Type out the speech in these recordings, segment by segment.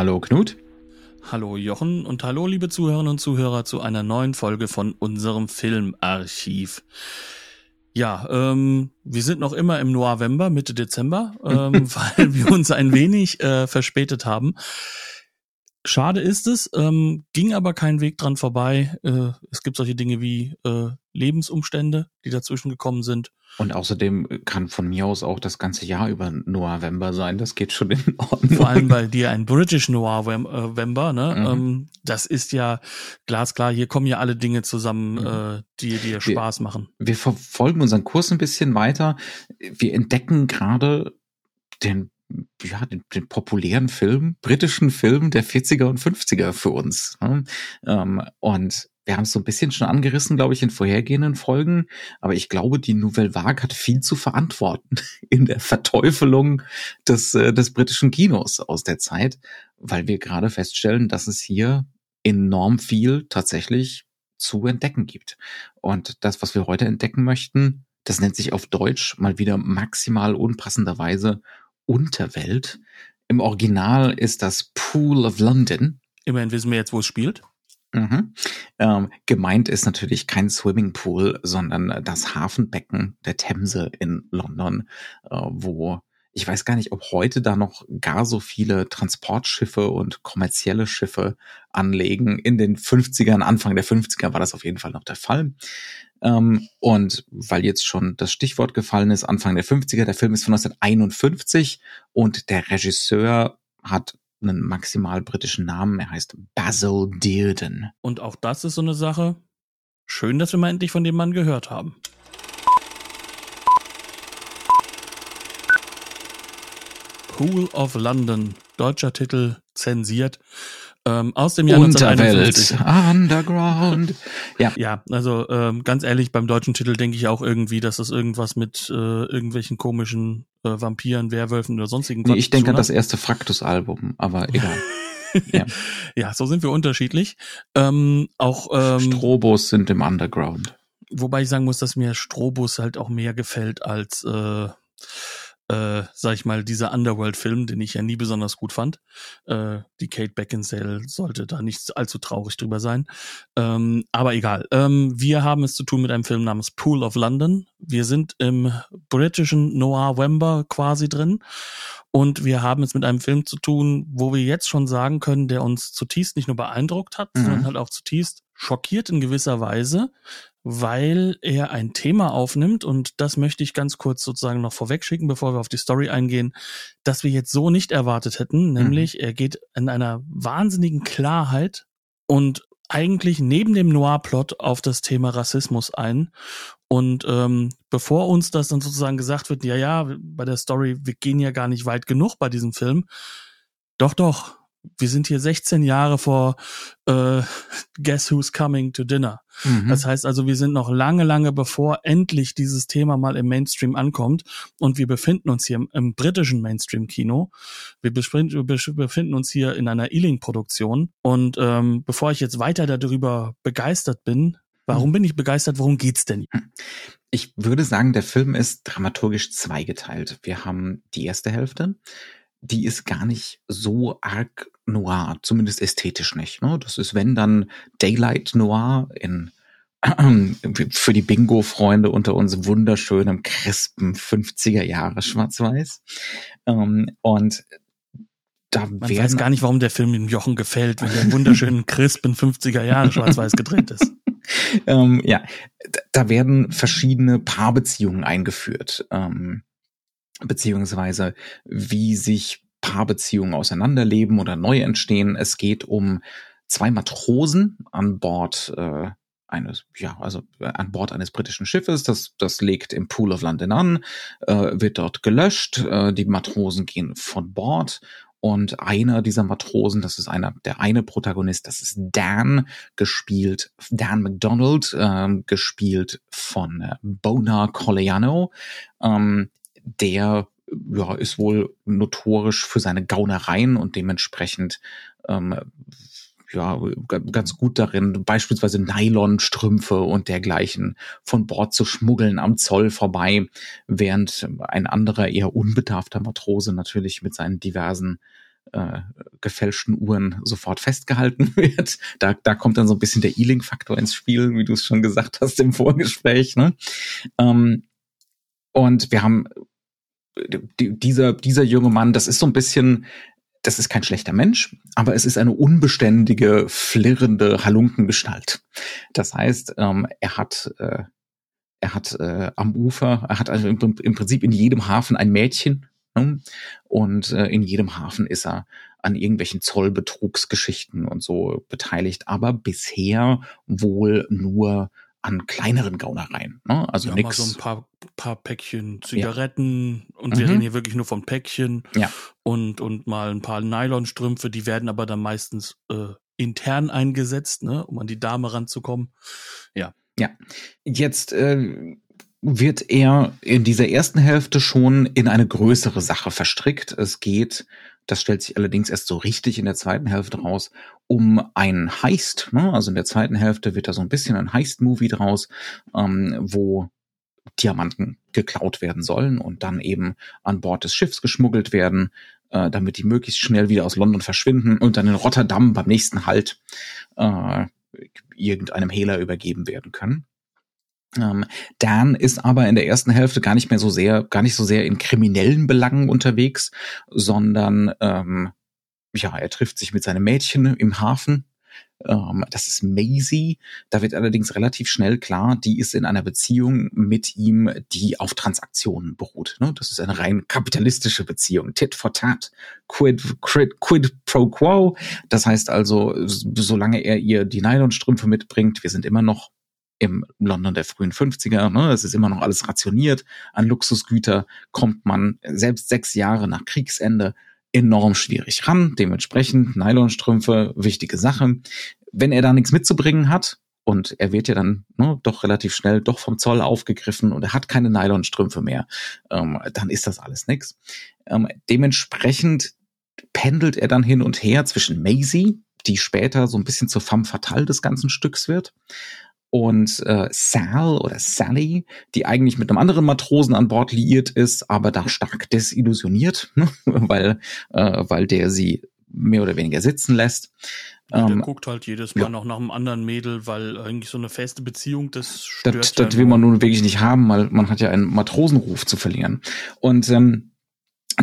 Hallo Knut. Hallo Jochen und hallo liebe Zuhörerinnen und Zuhörer zu einer neuen Folge von unserem Filmarchiv. Ja, ähm, wir sind noch immer im November, Mitte Dezember, ähm, weil wir uns ein wenig äh, verspätet haben. Schade ist es, ähm, ging aber kein Weg dran vorbei. Äh, es gibt solche Dinge wie äh, Lebensumstände, die dazwischen gekommen sind. Und außerdem kann von mir aus auch das ganze Jahr über November sein. Das geht schon in Ordnung. Vor allem bei dir ein British November, ne? Mhm. Ähm, das ist ja glasklar. Hier kommen ja alle Dinge zusammen, mhm. äh, die dir Spaß wir, machen. Wir verfolgen unseren Kurs ein bisschen weiter. Wir entdecken gerade den ja, den, den populären Film, britischen Film der 40er und 50er für uns. Ne? Ähm, und wir haben es so ein bisschen schon angerissen, glaube ich, in vorhergehenden Folgen, aber ich glaube, die Nouvelle Vague hat viel zu verantworten in der Verteufelung des, äh, des britischen Kinos aus der Zeit, weil wir gerade feststellen, dass es hier enorm viel tatsächlich zu entdecken gibt. Und das, was wir heute entdecken möchten, das nennt sich auf Deutsch mal wieder maximal unpassenderweise Unterwelt. Im Original ist das Pool of London. Immerhin wissen wir jetzt, wo es spielt. Mhm. Ähm, gemeint ist natürlich kein Swimmingpool, sondern das Hafenbecken der Themse in London, äh, wo ich weiß gar nicht, ob heute da noch gar so viele Transportschiffe und kommerzielle Schiffe anlegen. In den 50ern, Anfang der 50er war das auf jeden Fall noch der Fall. Ähm, und weil jetzt schon das Stichwort gefallen ist, Anfang der 50er, der Film ist von 1951 und der Regisseur hat einen maximal britischen Namen. Er heißt Basil Dearden. Und auch das ist so eine Sache. Schön, dass wir mal endlich von dem Mann gehört haben. Pool of London, deutscher Titel zensiert. Ähm, aus dem Jahr Unterwelt, Underground. Ja, ja also ähm, ganz ehrlich, beim deutschen Titel denke ich auch irgendwie, dass das irgendwas mit äh, irgendwelchen komischen äh, Vampiren, Werwölfen oder sonstigen nee, Ich denke an das erste Fraktus-Album, aber egal. ja. ja, so sind wir unterschiedlich. Ähm, auch ähm, Strobos sind im Underground. Wobei ich sagen muss, dass mir Strobos halt auch mehr gefällt als äh, äh, sag ich mal, dieser Underworld-Film, den ich ja nie besonders gut fand. Äh, die Kate Beckinsale sollte da nicht allzu traurig drüber sein. Ähm, aber egal. Ähm, wir haben es zu tun mit einem Film namens Pool of London. Wir sind im britischen Noir Wember quasi drin. Und wir haben es mit einem Film zu tun, wo wir jetzt schon sagen können, der uns zutiefst nicht nur beeindruckt hat, mhm. sondern halt auch zutiefst schockiert in gewisser Weise, weil er ein Thema aufnimmt und das möchte ich ganz kurz sozusagen noch vorwegschicken, bevor wir auf die Story eingehen, dass wir jetzt so nicht erwartet hätten, nämlich mhm. er geht in einer wahnsinnigen Klarheit und eigentlich neben dem Noir-Plot auf das Thema Rassismus ein. Und ähm, bevor uns das dann sozusagen gesagt wird, ja, ja, bei der Story, wir gehen ja gar nicht weit genug bei diesem Film. Doch, doch, wir sind hier 16 Jahre vor äh, Guess Who's Coming to Dinner. Mhm. Das heißt also, wir sind noch lange, lange bevor endlich dieses Thema mal im Mainstream ankommt. Und wir befinden uns hier im, im britischen Mainstream-Kino. Wir, befinden uns hier in einer Ealing-Produktion. Und ähm, bevor ich jetzt weiter darüber begeistert bin, warum mhm. bin ich begeistert? Worum geht's denn? Ich würde sagen, der Film ist dramaturgisch zweigeteilt. Wir haben die erste Hälfte die ist gar nicht so arg noir, zumindest ästhetisch nicht. Ne? Das ist, wenn dann Daylight Noir in für die Bingo-Freunde unter uns wunderschönem, crispen 50er Jahre Schwarz-Weiß. Ähm, und da Man weiß gar nicht, warum der Film dem Jochen gefällt, wenn der wunderschönen, crispen 50er Jahre Schwarz-Weiß gedreht ist. ähm, ja, da werden verschiedene Paarbeziehungen eingeführt. Ähm, beziehungsweise wie sich Paarbeziehungen auseinanderleben oder neu entstehen. Es geht um zwei Matrosen an Bord äh, eines, ja, also äh, an Bord eines britischen Schiffes. Das, das legt im Pool of London an, äh, wird dort gelöscht. Äh, die Matrosen gehen von Bord Und einer dieser Matrosen, das ist einer, der eine Protagonist, das ist Dan, gespielt, Dan McDonald, ähm, gespielt von äh, Bona Coleano. Ähm, der ja, ist wohl notorisch für seine Gaunereien und dementsprechend ähm, ja, ganz gut darin, beispielsweise Nylonstrümpfe und dergleichen von Bord zu schmuggeln am Zoll vorbei, während ein anderer eher unbedarfter Matrose natürlich mit seinen diversen äh, gefälschten Uhren sofort festgehalten wird. Da, da kommt dann so ein bisschen der Ealing-Faktor ins Spiel, wie du es schon gesagt hast im Vorgespräch. Ne? Ähm, und wir haben die, dieser, dieser junge Mann, das ist so ein bisschen das ist kein schlechter Mensch, aber es ist eine unbeständige, flirrende Halunkengestalt. Das heißt, ähm, er hat, äh, er hat äh, am Ufer, er hat also im, im, Prinzip in jedem Hafen ein Mädchen ne? und äh, in jedem Hafen ist er an irgendwelchen Zollbetrugsgeschichten und so beteiligt, aber bisher wohl nur an kleineren Gaunereien. Ne? Also ja, nix. Mal so ein paar, paar Päckchen Zigaretten ja. und wir mhm. reden hier wirklich nur von Päckchen ja. und, und mal ein paar Nylonstrümpfe, die werden aber dann meistens äh, intern eingesetzt, ne, um an die Dame ranzukommen. Ja. Ja. Jetzt äh, wird er in dieser ersten Hälfte schon in eine größere Sache verstrickt. Es geht das stellt sich allerdings erst so richtig in der zweiten Hälfte raus, um ein Heist. Ne? Also in der zweiten Hälfte wird da so ein bisschen ein Heist-Movie draus, ähm, wo Diamanten geklaut werden sollen und dann eben an Bord des Schiffs geschmuggelt werden, äh, damit die möglichst schnell wieder aus London verschwinden und dann in Rotterdam beim nächsten Halt äh, irgendeinem Hehler übergeben werden können. Ähm, Dan ist aber in der ersten Hälfte gar nicht mehr so sehr, gar nicht so sehr in kriminellen Belangen unterwegs, sondern ähm, ja, er trifft sich mit seinem Mädchen im Hafen. Ähm, das ist Maisie. Da wird allerdings relativ schnell klar, die ist in einer Beziehung mit ihm, die auf Transaktionen beruht. Ne? Das ist eine rein kapitalistische Beziehung. Tit for tat, quid, quid, quid pro quo. Das heißt also, solange er ihr die Nylonstrümpfe mitbringt, wir sind immer noch im London der frühen 50er, ne, es ist immer noch alles rationiert, an Luxusgüter kommt man selbst sechs Jahre nach Kriegsende enorm schwierig ran. Dementsprechend Nylonstrümpfe, wichtige Sache. Wenn er da nichts mitzubringen hat, und er wird ja dann ne, doch relativ schnell doch vom Zoll aufgegriffen und er hat keine Nylonstrümpfe mehr, ähm, dann ist das alles nix. Ähm, dementsprechend pendelt er dann hin und her zwischen Maisie, die später so ein bisschen zur femme fatale des ganzen Stücks wird, und äh, Sal oder Sally, die eigentlich mit einem anderen Matrosen an Bord liiert ist, aber da stark desillusioniert, ne? weil, äh, weil der sie mehr oder weniger sitzen lässt. Ja, der ähm, guckt halt jedes Mal ja. noch nach einem anderen Mädel, weil eigentlich so eine feste Beziehung, das stört Das, das will man nun wirklich nicht haben, weil man hat ja einen Matrosenruf zu verlieren. Und ähm,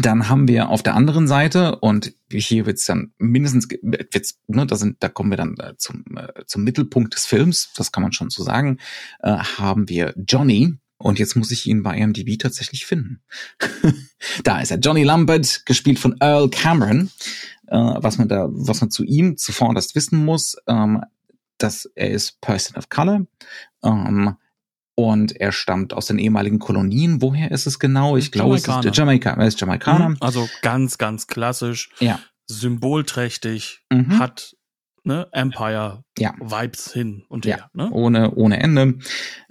dann haben wir auf der anderen Seite, und hier wird's dann mindestens, wird's, ne, da, sind, da kommen wir dann äh, zum, äh, zum Mittelpunkt des Films, das kann man schon so sagen, äh, haben wir Johnny, und jetzt muss ich ihn bei IMDb tatsächlich finden. da ist er, Johnny Lambert, gespielt von Earl Cameron. Äh, was man da, was man zu ihm zuvor das wissen muss, ähm, dass er ist Person of Color. Ähm, und er stammt aus den ehemaligen Kolonien. Woher ist es genau? Ich glaube, es ist Jamaika. Er ist Jamaikaner. Mhm, also ganz, ganz klassisch. Ja. Symbolträchtig. Mhm. Hat ne, Empire ja. Vibes hin und her. Ja, ne? ohne, ohne Ende.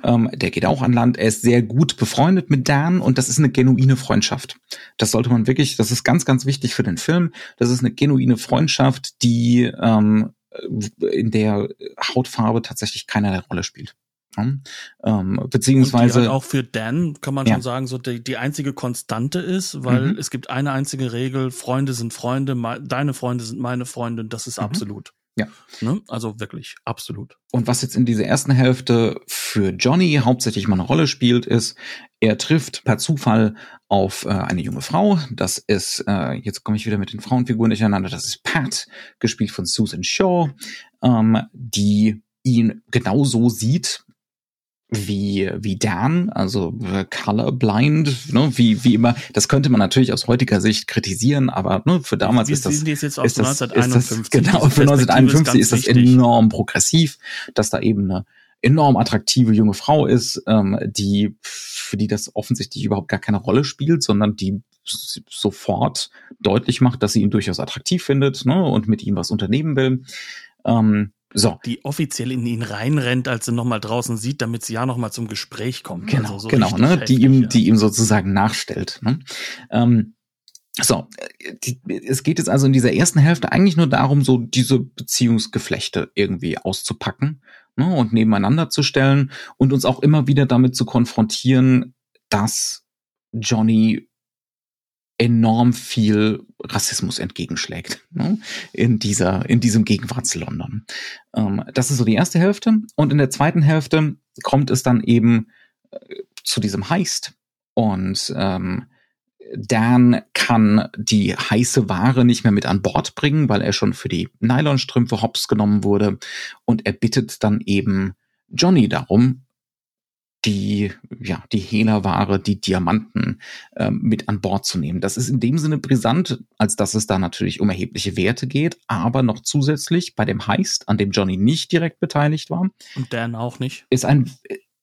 Ähm, der geht auch an Land. Er ist sehr gut befreundet mit Dan und das ist eine genuine Freundschaft. Das sollte man wirklich, das ist ganz, ganz wichtig für den Film. Das ist eine genuine Freundschaft, die ähm, in der Hautfarbe tatsächlich keinerlei Rolle spielt. Ähm, beziehungsweise halt auch für Dan kann man ja. schon sagen, so die, die einzige Konstante ist, weil mhm. es gibt eine einzige Regel: Freunde sind Freunde, deine Freunde sind meine Freunde. Und das ist mhm. absolut. Ja. Ne? Also wirklich, absolut. Und was jetzt in dieser ersten Hälfte für Johnny hauptsächlich mal eine Rolle spielt, ist, er trifft per Zufall auf äh, eine junge Frau. Das ist, äh, jetzt komme ich wieder mit den Frauenfiguren durcheinander, das ist Pat, gespielt von Susan Shaw, ähm, die ihn genauso sieht, wie wie Dan, also äh, colorblind, ne, wie wie immer. Das könnte man natürlich aus heutiger Sicht kritisieren, aber ne, für damals Wir ist das ist das, 1951. Ist das, genau für 1951 ist, ist das enorm progressiv, dass da eben eine enorm attraktive junge Frau ist, ähm, die für die das offensichtlich überhaupt gar keine Rolle spielt, sondern die sofort deutlich macht, dass sie ihn durchaus attraktiv findet ne, und mit ihm was unternehmen will. Ähm, so. Die offiziell in ihn reinrennt, als sie nochmal draußen sieht, damit sie ja nochmal zum Gespräch kommt. Genau, also so genau, ne? Heftig, die ihm, ja. die ihm sozusagen nachstellt. Ne? Ähm, so, die, es geht jetzt also in dieser ersten Hälfte eigentlich nur darum, so diese Beziehungsgeflechte irgendwie auszupacken ne, und nebeneinander zu stellen und uns auch immer wieder damit zu konfrontieren, dass Johnny enorm viel Rassismus entgegenschlägt ne, in dieser in diesem Gegenwarts-London. Ähm, das ist so die erste Hälfte und in der zweiten Hälfte kommt es dann eben äh, zu diesem Heist und ähm, Dan kann die heiße Ware nicht mehr mit an Bord bringen, weil er schon für die Nylonstrümpfe hops genommen wurde. Und er bittet dann eben Johnny darum, die, ja, die Hehlerware, die Diamanten äh, mit an Bord zu nehmen. Das ist in dem Sinne brisant, als dass es da natürlich um erhebliche Werte geht, aber noch zusätzlich bei dem Heist, an dem Johnny nicht direkt beteiligt war. Und Dan auch nicht. Ist ein,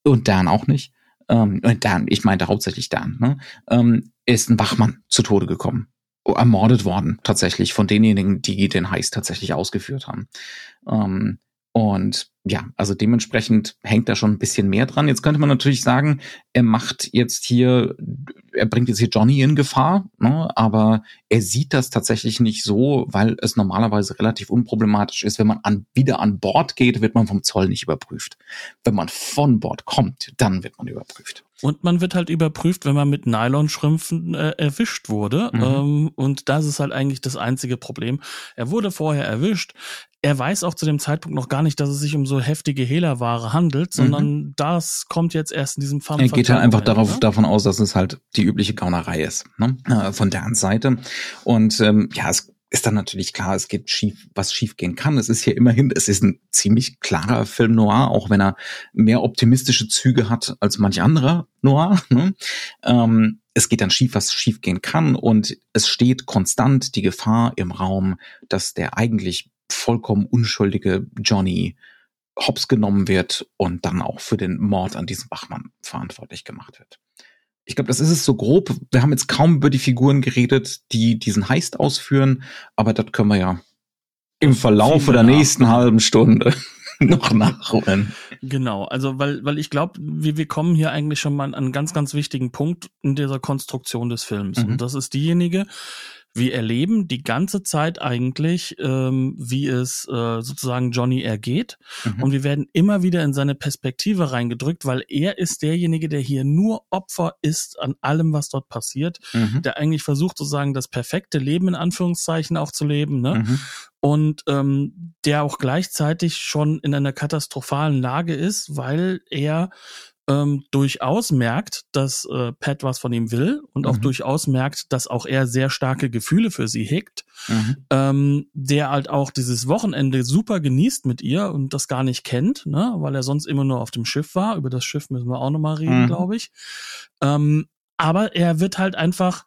und Dan auch nicht. Ähm, Dan, ich meinte hauptsächlich Dan, ne? ähm, ist ein Wachmann zu Tode gekommen. Ermordet worden, tatsächlich, von denjenigen, die den Heist tatsächlich ausgeführt haben. Ähm, und ja, also dementsprechend hängt da schon ein bisschen mehr dran. Jetzt könnte man natürlich sagen, er macht jetzt hier, er bringt jetzt hier Johnny in Gefahr, ne? aber er sieht das tatsächlich nicht so, weil es normalerweise relativ unproblematisch ist. Wenn man an, wieder an Bord geht, wird man vom Zoll nicht überprüft. Wenn man von Bord kommt, dann wird man überprüft. Und man wird halt überprüft, wenn man mit Nylonstrümpfen äh, erwischt wurde. Mhm. Ähm, und das ist halt eigentlich das einzige Problem. Er wurde vorher erwischt. Er weiß auch zu dem Zeitpunkt noch gar nicht, dass es sich um so heftige Hehlerware handelt, sondern mhm. das kommt jetzt erst in diesem Fall. Er geht halt einfach darauf, davon aus, dass es halt die übliche Gaunerei ist, ne? Von deren Seite. Und ähm, ja, es ist dann natürlich klar, es geht schief, was schief gehen kann. Es ist hier immerhin, es ist ein ziemlich klarer Film Noir, auch wenn er mehr optimistische Züge hat als manch anderer Noir. Ne? Ähm, es geht dann schief, was schief gehen kann und es steht konstant die Gefahr im Raum, dass der eigentlich vollkommen unschuldige Johnny hops genommen wird und dann auch für den Mord an diesem Wachmann verantwortlich gemacht wird ich glaube, das ist es so grob. Wir haben jetzt kaum über die Figuren geredet, die diesen Heist ausführen, aber das können wir ja im Verlauf der nächsten halben Stunde noch nachholen. Genau, also weil, weil ich glaube, wir, wir kommen hier eigentlich schon mal an einen ganz, ganz wichtigen Punkt in dieser Konstruktion des Films. Mhm. Und das ist diejenige, wir erleben die ganze Zeit eigentlich, ähm, wie es äh, sozusagen Johnny ergeht. Mhm. Und wir werden immer wieder in seine Perspektive reingedrückt, weil er ist derjenige, der hier nur Opfer ist an allem, was dort passiert, mhm. der eigentlich versucht sozusagen das perfekte Leben in Anführungszeichen auch zu leben. Ne? Mhm. Und ähm, der auch gleichzeitig schon in einer katastrophalen Lage ist, weil er ähm, durchaus merkt, dass äh, Pat was von ihm will und mhm. auch durchaus merkt, dass auch er sehr starke Gefühle für sie hegt, mhm. ähm, der halt auch dieses Wochenende super genießt mit ihr und das gar nicht kennt, ne, weil er sonst immer nur auf dem Schiff war. Über das Schiff müssen wir auch nochmal reden, mhm. glaube ich. Ähm, aber er wird halt einfach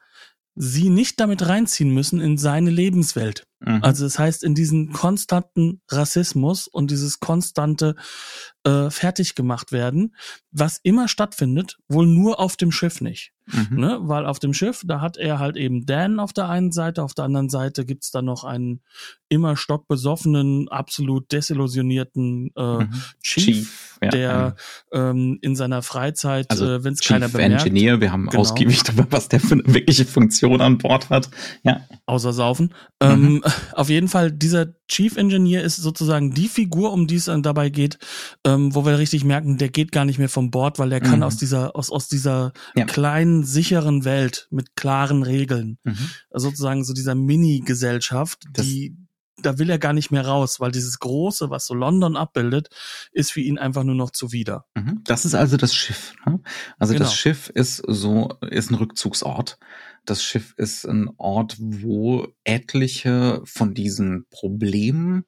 sie nicht damit reinziehen müssen in seine Lebenswelt. Mhm. Also das heißt, in diesen konstanten Rassismus und dieses konstante äh, fertig gemacht werden, was immer stattfindet, wohl nur auf dem Schiff nicht. Mhm. Ne? Weil auf dem Schiff, da hat er halt eben Dan auf der einen Seite, auf der anderen Seite gibt's dann noch einen immer stockbesoffenen, absolut desillusionierten äh, mhm. Chief, Chief ja, der ähm, in seiner Freizeit, also äh, wenn es keiner bemerkt. Engineer, wir haben genau. ausgiebig darüber, was der für eine wirkliche Funktion an Bord hat. Ja. Außer Saufen. Mhm. Ähm, auf jeden Fall, dieser Chief Engineer ist sozusagen die Figur, um die es dann dabei geht, ähm, wo wir richtig merken, der geht gar nicht mehr vom Bord, weil der kann mhm. aus dieser, aus, aus dieser ja. kleinen, sicheren Welt mit klaren Regeln, mhm. also sozusagen so dieser Mini-Gesellschaft, die, da will er gar nicht mehr raus, weil dieses Große, was so London abbildet, ist für ihn einfach nur noch zuwider. Mhm. Das ist also das Schiff. Ne? Also genau. das Schiff ist so, ist ein Rückzugsort. Das Schiff ist ein Ort, wo etliche von diesen Problemen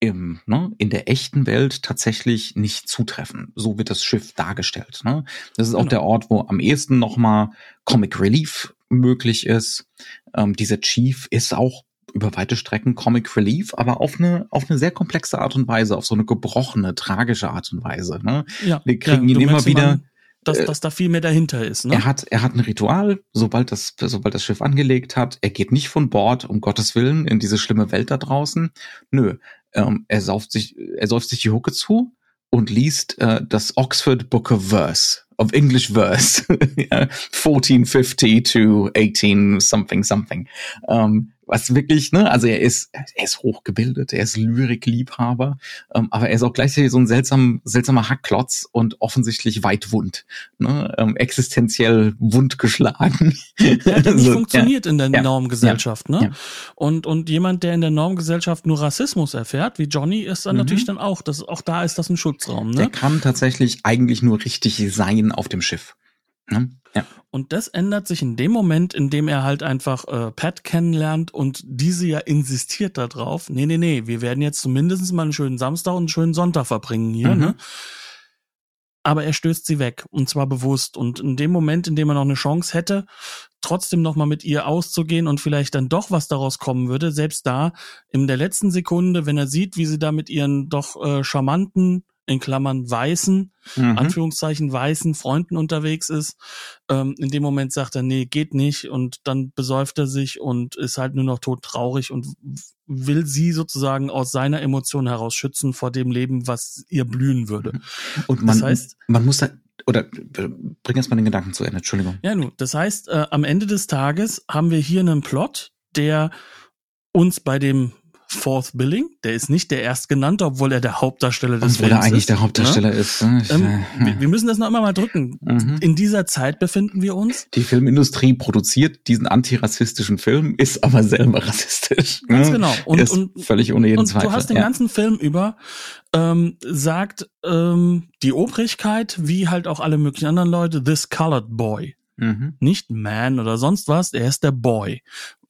im, ne, in der echten Welt tatsächlich nicht zutreffen. So wird das Schiff dargestellt. Ne? Das ist auch genau. der Ort, wo am ehesten nochmal Comic Relief möglich ist. Ähm, dieser Chief ist auch über weite Strecken Comic Relief, aber auf eine, auf eine sehr komplexe Art und Weise, auf so eine gebrochene, tragische Art und Weise. Ne? Ja, Wir kriegen ja, ihn immer wieder, dass, äh, dass da viel mehr dahinter ist. Ne? Er hat, er hat ein Ritual, sobald das, sobald das Schiff angelegt hat. Er geht nicht von Bord, um Gottes Willen, in diese schlimme Welt da draußen. Nö, ähm, er sauft sich, er säuft sich die Hucke zu und liest äh, das Oxford Book of Verse, of English Verse, 1450 to 18 something something. Ähm, was wirklich, ne, also er ist, er ist hochgebildet, er ist Lyrikliebhaber, ähm, aber er ist auch gleichzeitig so ein seltsam, seltsamer Hackklotz und offensichtlich weit wund, ne, ähm, existenziell wundgeschlagen. Der hat ja nicht So, funktioniert in der Ja. Normgesellschaft, ne? Ja. Und, und jemand, der in der Normgesellschaft nur Rassismus erfährt, wie Johnny, ist dann Mhm. natürlich dann auch, das, auch da ist das ein Schutzraum, Der ne? kann tatsächlich eigentlich nur richtig sein auf dem Schiff. Ne? Ja. Und das ändert sich in dem Moment, in dem er halt einfach äh, Pat kennenlernt und diese ja insistiert darauf, nee, nee, nee, wir werden jetzt zumindest mal einen schönen Samstag und einen schönen Sonntag verbringen hier, Mhm. ne? Aber er stößt sie weg und zwar bewusst. Und in dem Moment, in dem er noch eine Chance hätte, trotzdem noch mal mit ihr auszugehen und vielleicht dann doch was daraus kommen würde, selbst da in der letzten Sekunde, wenn er sieht, wie sie da mit ihren doch äh, charmanten, in Klammern weißen, Mhm. Anführungszeichen weißen Freunden unterwegs ist. Ähm, in dem Moment sagt er, nee, geht nicht und dann besäuft er sich und ist halt nur noch todtraurig und will sie sozusagen aus seiner Emotion heraus schützen vor dem Leben, was ihr blühen würde. Und man, Das heißt- man muss da, oder äh, bring jetzt mal den Gedanken zu Ende, Entschuldigung. Ja, nun, das heißt, äh, am Ende des Tages haben wir hier einen Plot, der uns bei dem Fourth Billing, der ist nicht der erstgenannte, obwohl er der Hauptdarsteller des Obwohl er Films eigentlich ist, der Hauptdarsteller ist. ne? Ich, Ne? Ähm, äh, wir, wir müssen das noch immer mal drücken. Mhm. In dieser Zeit befinden wir uns. Die Filmindustrie produziert diesen antirassistischen Film, ist aber selber rassistisch. Ganz ne? genau. Und, ist und, völlig ohne jeden und Zweifel. du hast den ja. ganzen Film über, ähm, sagt ähm, die Obrigkeit, wie halt auch alle möglichen anderen Leute, this colored boy. Mhm. Nicht man oder sonst was, er ist der Boy.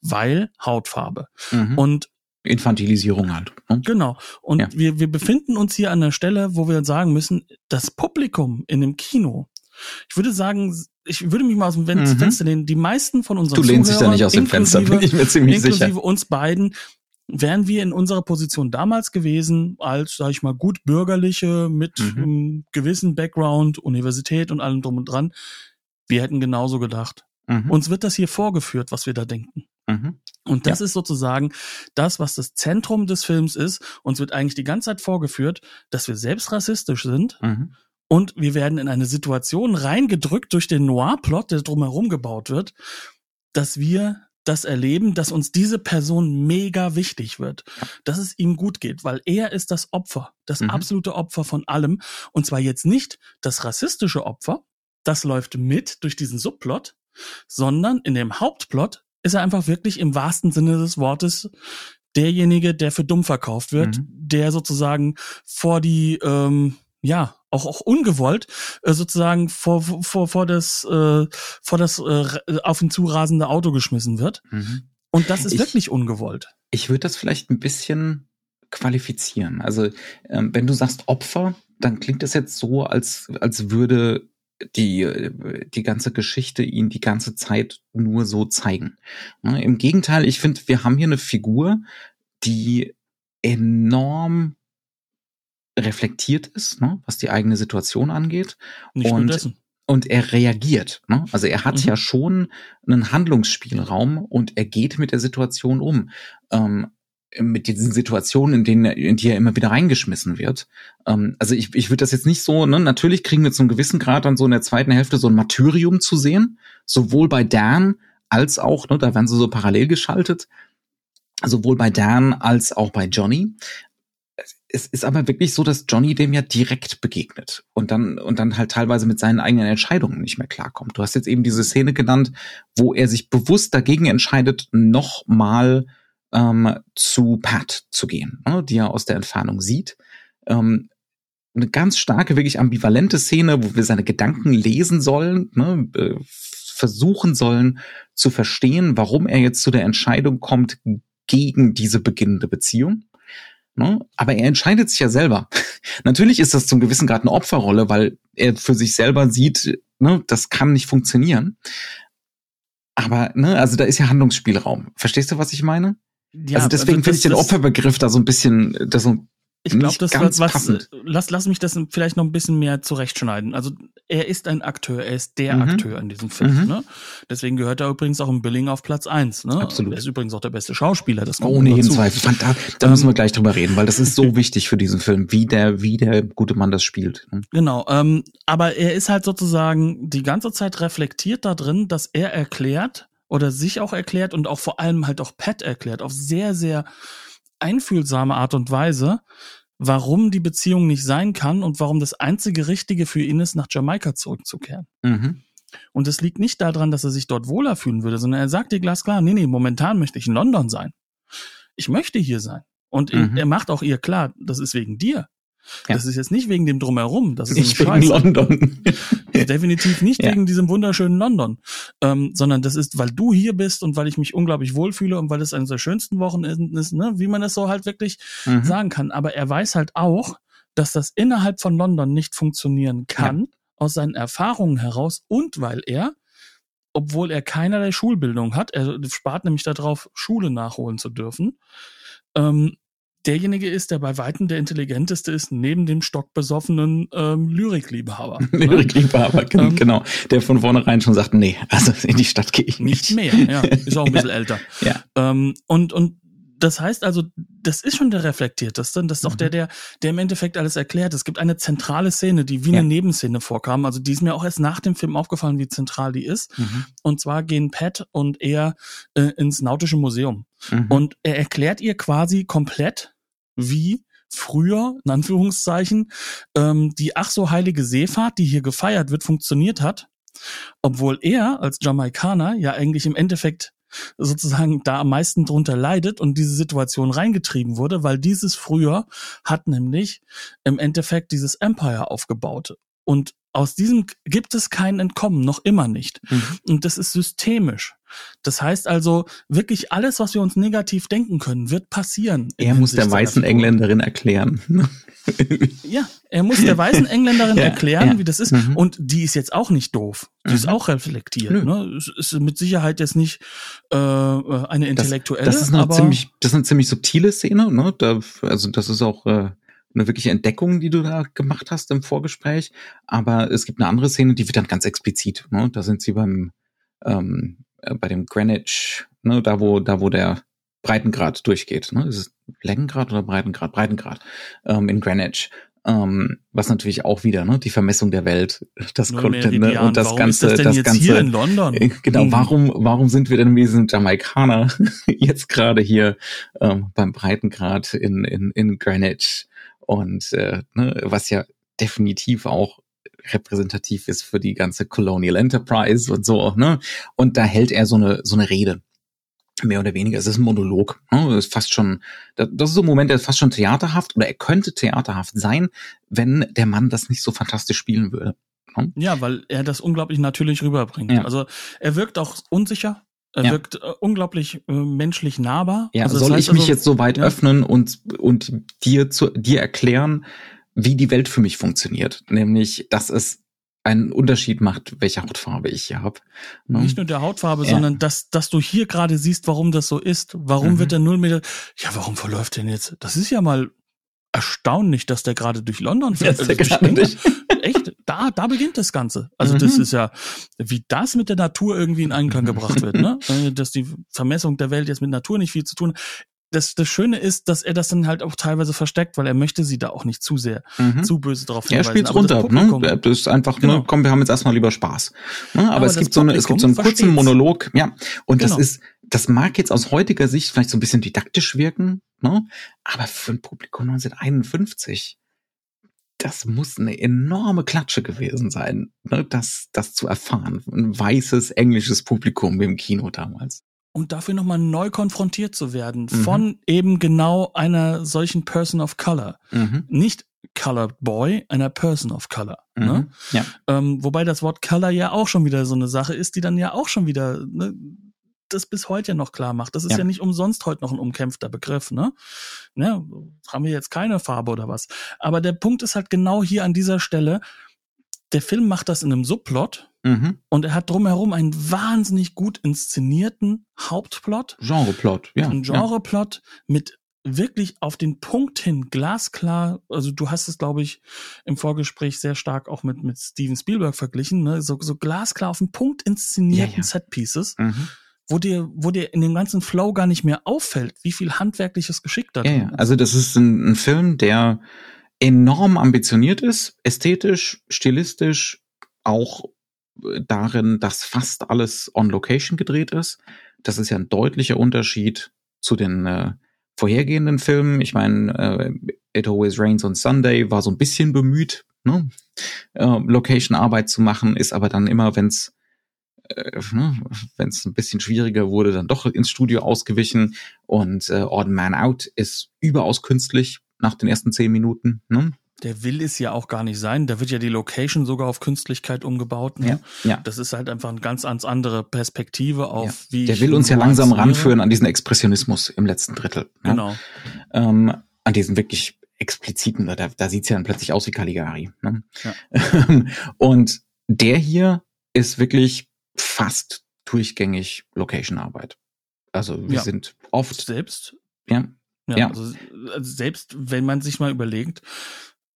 Weil Hautfarbe. Mhm. Und Infantilisierung halt. Ne? Genau. Und Ja. wir, wir befinden uns hier an der Stelle, wo wir sagen müssen, das Publikum in dem Kino, ich würde sagen, ich würde mich mal aus dem Mhm. Fenster lehnen, die meisten von unseren Du lehnst dich da nicht aus dem Fenster, inklusive- bin ich mir ziemlich inklusive sicher. uns beiden, wären wir in unserer Position damals gewesen, als, sag ich mal, gut bürgerliche, mit Mhm. einem gewissen Background, Universität und allem drum und dran, wir hätten genauso gedacht. Mhm. Uns wird das hier vorgeführt, was wir da denken. Und das ist sozusagen das, was das Zentrum des Films ist. Uns wird eigentlich die ganze Zeit vorgeführt, dass wir selbst rassistisch sind Mhm. und wir werden in eine Situation reingedrückt durch den Noir-Plot, der drumherum gebaut wird, dass wir das erleben, dass uns diese Person mega wichtig wird, dass es ihm gut geht, weil er ist das Opfer, das Mhm. absolute Opfer von allem. Und zwar jetzt nicht das rassistische Opfer, das läuft mit durch diesen Subplot, sondern in dem Hauptplot ist er einfach wirklich im wahrsten Sinne des Wortes derjenige, der für dumm verkauft wird, Mhm. der sozusagen vor die, ähm, ja, auch, auch ungewollt, äh, sozusagen vor, vor, vor das, äh, vor das äh, auf ihn zurasende Auto geschmissen wird. Mhm. Und das ist Ich- wirklich ungewollt. Ich würde das vielleicht ein bisschen qualifizieren. Also ähm, wenn du sagst Opfer, dann klingt das jetzt so, als, als würde die, die ganze Geschichte ihn die ganze Zeit nur so zeigen. Ne, Im Gegenteil, ich finde, wir haben hier eine Figur, die enorm reflektiert ist, ne, was die eigene Situation angeht. Nicht Und-. Und er reagiert. Ne? Also er hat Mhm. ja schon einen Handlungsspielraum und er geht mit der Situation um. Ähm, mit diesen Situationen, in denen in die er immer wieder reingeschmissen wird. Ähm, also ich, ich würde das jetzt nicht so, ne, natürlich kriegen wir zu einem gewissen Grad dann so in der zweiten Hälfte so ein Martyrium zu sehen, sowohl bei Dan als auch, ne, da werden sie so parallel geschaltet, sowohl bei Dan als auch bei Johnny. Es ist aber wirklich so, dass Johnny dem ja direkt begegnet und dann und dann halt teilweise mit seinen eigenen Entscheidungen nicht mehr klarkommt. Du hast jetzt eben diese Szene genannt, wo er sich bewusst dagegen entscheidet, nochmal ähm, zu Pat zu gehen, ne, die er aus der Entfernung sieht. Ähm, eine ganz starke, wirklich ambivalente Szene, wo wir seine Gedanken lesen sollen, ne, äh, versuchen sollen zu verstehen, warum er jetzt zu der Entscheidung kommt gegen diese beginnende Beziehung. Ne? Aber er entscheidet sich ja selber. Natürlich ist das zum gewissen Grad eine Opferrolle, weil er für sich selber sieht, ne, das kann nicht funktionieren. Aber, ne, also da ist ja Handlungsspielraum. Verstehst du, was ich meine? Ja, also deswegen das- finde ich den Opferbegriff da so ein bisschen, das so ich glaube, das ganz was, passend. lass, lass mich das vielleicht noch ein bisschen mehr zurechtschneiden. Also er ist ein Akteur, er ist der Mhm. Akteur in diesem Film. Mhm. Ne? Deswegen gehört er übrigens auch im Billing auf Platz eins. Ne? Absolut. Er ist übrigens auch der beste Schauspieler. Das kommt Ohne jeden. Zweifel. Da, da Ähm, müssen wir gleich drüber reden, weil das ist so wichtig für diesen Film, wie der, wie der gute Mann das spielt. ne? Genau, ähm, aber er ist halt sozusagen die ganze Zeit reflektiert da drin, dass er erklärt oder sich auch erklärt und auch vor allem halt auch Pat erklärt, auf sehr, sehr einfühlsame Art und Weise, warum die Beziehung nicht sein kann und warum das einzige Richtige für ihn ist, nach Jamaika zurückzukehren. Mhm. Und es liegt nicht daran, dass er sich dort wohler fühlen würde, sondern er sagt dir glasklar, nee, nee, momentan möchte ich in London sein. Ich möchte hier sein. Und Mhm. er macht auch ihr klar, das ist wegen dir. Ja. Das ist jetzt nicht wegen dem Drumherum. Das ist Nicht ein wegen Scheiß. London. Definitiv nicht Ja. wegen diesem wunderschönen London, ähm, sondern das ist, weil du hier bist und weil ich mich unglaublich wohlfühle und weil es eines der schönsten Wochenenden ist, ne? wie man das so halt wirklich Mhm. sagen kann. Aber er weiß halt auch, dass das innerhalb von London nicht funktionieren kann, aus seinen Erfahrungen heraus und weil er, obwohl er keinerlei Schulbildung hat, er spart nämlich darauf, Schule nachholen zu dürfen, ähm, derjenige ist, der bei Weitem der intelligenteste ist, neben dem stockbesoffenen ähm, Lyrikliebhaber. Lyrikliebhaber, Ähm, genau. Der von vornherein schon sagt, nee, also in die Stadt gehe ich nicht. Nicht mehr, ja. Ist auch ein bisschen älter. Ja. Ähm, und, und das heißt also, das ist schon der reflektierteste. Das ist auch Mhm. der, der, der im Endeffekt alles erklärt. Es gibt eine zentrale Szene, die wie Ja. eine Nebenszene vorkam. Also die ist mir auch erst nach dem Film aufgefallen, wie zentral die ist. Mhm. Und zwar gehen Pat und er äh, ins Nautische Museum. Mhm. Und er erklärt ihr quasi komplett, wie früher, in Anführungszeichen, ähm, die ach so heilige Seefahrt, die hier gefeiert wird, funktioniert hat. Obwohl er als Jamaikaner ja eigentlich im Endeffekt sozusagen da am meisten drunter leidet und diese Situation reingetrieben wurde, weil dieses früher hat nämlich im Endeffekt dieses Empire aufgebaut. Und aus diesem gibt es kein Entkommen, noch immer nicht. Mhm. Und das ist systemisch. Das heißt also, wirklich alles, was wir uns negativ denken können, wird passieren. Er muss der weißen. Engländerin erklären. Ja, er muss der weißen Engländerin Ja, erklären, ja. wie das ist. Mhm. Und die ist jetzt auch nicht doof. Die ist Mhm. auch reflektiert. Nö. Ne? Ist mit Sicherheit jetzt nicht äh, eine Das, intellektuelle, das ist eine aber ziemlich, das ist eine ziemlich subtile Szene, ne? Da, also das ist auch äh, eine wirkliche Entdeckung, die du da gemacht hast im Vorgespräch. Aber es gibt eine andere Szene, die wird dann ganz explizit. Ne? Da sind sie beim ähm, äh, bei dem Greenwich, ne? Da wo da wo der Breitengrad durchgeht. Ne? Ist es Längengrad oder Breitengrad? Breitengrad ähm, in Greenwich. Ähm, was natürlich auch wieder, ne, die Vermessung der Welt, das konnte, ne, und das Warum ganze, das das ganze, hier in London? äh, Genau, Hm. warum, warum sind wir denn mit diesem Jamaikaner jetzt gerade hier ähm, beim Breitengrad in, in, in Greenwich? Und äh, ne, was ja definitiv auch repräsentativ ist für die ganze Colonial Enterprise und so, ne? Und da hält er so eine, so eine Rede. Mehr oder weniger. Es ist ein Monolog. Ne? Das ist fast schon, das ist so ein Moment, der ist fast schon theaterhaft oder er könnte theaterhaft sein, wenn der Mann das nicht so fantastisch spielen würde. Ja, weil er das unglaublich natürlich rüberbringt. Ja. Also er wirkt auch unsicher. Er Ja. wirkt äh, unglaublich äh, menschlich nahbar. Ja, also soll ich mich also, jetzt so weit ja. öffnen und, und dir, zu, dir erklären, wie die Welt für mich funktioniert? Nämlich, dass es einen Unterschied macht, welche Hautfarbe ich hier habe. Nicht nur der Hautfarbe, Ja. sondern dass, dass du hier gerade siehst, warum das so ist. Warum Mhm. wird der Nullmeter, ja, warum verläuft denn jetzt? Das ist ja mal erstaunlich, dass der gerade durch London fährt. Der Also, durch England. Da, da beginnt das Ganze. Also das Mhm. ist ja, wie das mit der Natur irgendwie in Einklang gebracht wird, ne? Äh, Dass die Vermessung der Welt jetzt mit Natur nicht viel zu tun hat. Das, das Schöne ist, dass er das dann halt auch teilweise versteckt, weil er möchte sie da auch nicht zu sehr, Mhm. zu böse drauf er hinweisen. spielt's Aber das runter, Publikum- ne? Das ist einfach, Genau. ne, komm, wir haben jetzt erstmal lieber Spaß. Ne? Aber, Aber es das gibt so eine, es gibt so einen Publikum kurzen versteht's. Monolog, ja. Und das Genau. ist, das mag jetzt aus heutiger Sicht vielleicht so ein bisschen didaktisch wirken, ne? Aber für ein Publikum 1951, das muss eine enorme Klatsche gewesen sein, ne? das, das zu erfahren. Ein weißes englisches Publikum im Kino damals. und dafür nochmal neu konfrontiert zu werden Mhm. von eben genau einer solchen Person of Color. Mhm. Nicht Colored Boy, einer Person of Color. Ne? Mhm. Ja. Ähm, wobei das Wort Color ja auch schon wieder so eine Sache ist, die dann ja auch schon wieder ne, das bis heute ja noch klar macht. Das ist ja. Ja. nicht umsonst heute noch ein umkämpfter Begriff. Ne? ne? Haben wir jetzt keine Farbe oder was? Aber der Punkt ist halt genau hier an dieser Stelle, der Film macht das in einem Subplot Mhm. und er hat drumherum einen wahnsinnig gut inszenierten Hauptplot Genreplot, ja. ein ja. Genreplot mit wirklich auf den Punkt hin glasklar, also du hast es, glaube ich, im Vorgespräch sehr stark auch mit, mit Steven Spielberg verglichen, ne? so, so glasklar auf den Punkt inszenierten Ja, ja. Setpieces, Mhm. Wo dir, wo dir in dem ganzen Flow gar nicht mehr auffällt, wie viel handwerkliches Geschick da drin ja. ist. Also das ist ein, ein Film, der enorm ambitioniert ist, ästhetisch, stilistisch, auch äh, darin, dass fast alles on Location gedreht ist. Das ist ja ein deutlicher Unterschied zu den äh, vorhergehenden Filmen. Ich meine, äh, It Always Rains on Sunday war so ein bisschen bemüht, ne? äh, Location-Arbeit zu machen, ist aber dann immer, wenn's äh, ne, wenn es ein bisschen schwieriger wurde, dann doch ins Studio ausgewichen. Und äh, Odd Man Out ist überaus künstlich nach den ersten zehn Minuten. Ne? Der will es ja auch gar nicht sein. Da wird ja die Location sogar auf Künstlichkeit umgebaut. Ne? Ja, ja. Das ist halt einfach eine ganz, ganz andere Perspektive auf, wie Der will uns ja langsam ranführen an diesen Expressionismus im letzten Drittel. Ne? Genau. ähm, an diesen wirklich expliziten, da, da sieht's ja dann plötzlich aus wie Caligari. Ne? Ja. Und der hier ist wirklich fast durchgängig Location-Arbeit. Also wir Ja. sind oft, Selbst ja, Ja, Ja. Also, also selbst wenn man sich mal überlegt,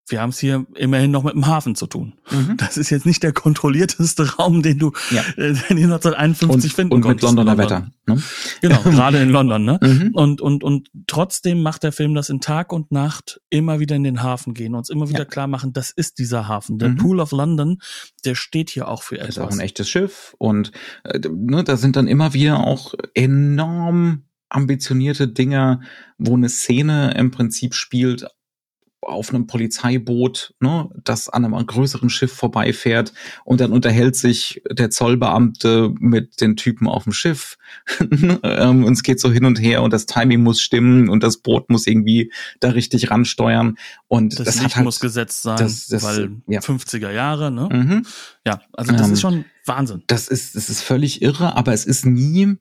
wir haben es hier immerhin noch mit dem Hafen zu tun. Mhm. Das ist jetzt nicht der kontrollierteste Raum, den du Ja. äh, in 1951 und, finden und mit konntest. Londoner in London. Wetter. Ne? Genau, gerade in London, ne? Mhm. Und, und, und trotzdem macht der Film das in Tag und Nacht immer wieder in den Hafen gehen, uns immer wieder Ja. klar machen, das ist dieser Hafen. Der Mhm. Pool of London, der steht hier auch für ist auch etwas. ein echtes Schiff und äh, ne, da sind dann immer wieder auch enorm ambitionierte Dinger, wo eine Szene im Prinzip spielt auf einem Polizeiboot, ne, das an einem größeren Schiff vorbeifährt und dann unterhält sich der Zollbeamte mit den Typen auf dem Schiff ähm, und es geht so hin und her und das Timing muss stimmen und das Boot muss irgendwie da richtig ransteuern und das, das, Licht hat halt muss gesetzt sein, das- das- weil ja. 50er Jahre, ne? Mhm. Ja, also das Ähm, ist schon Wahnsinn. das ist, das ist völlig irre, aber es ist nie,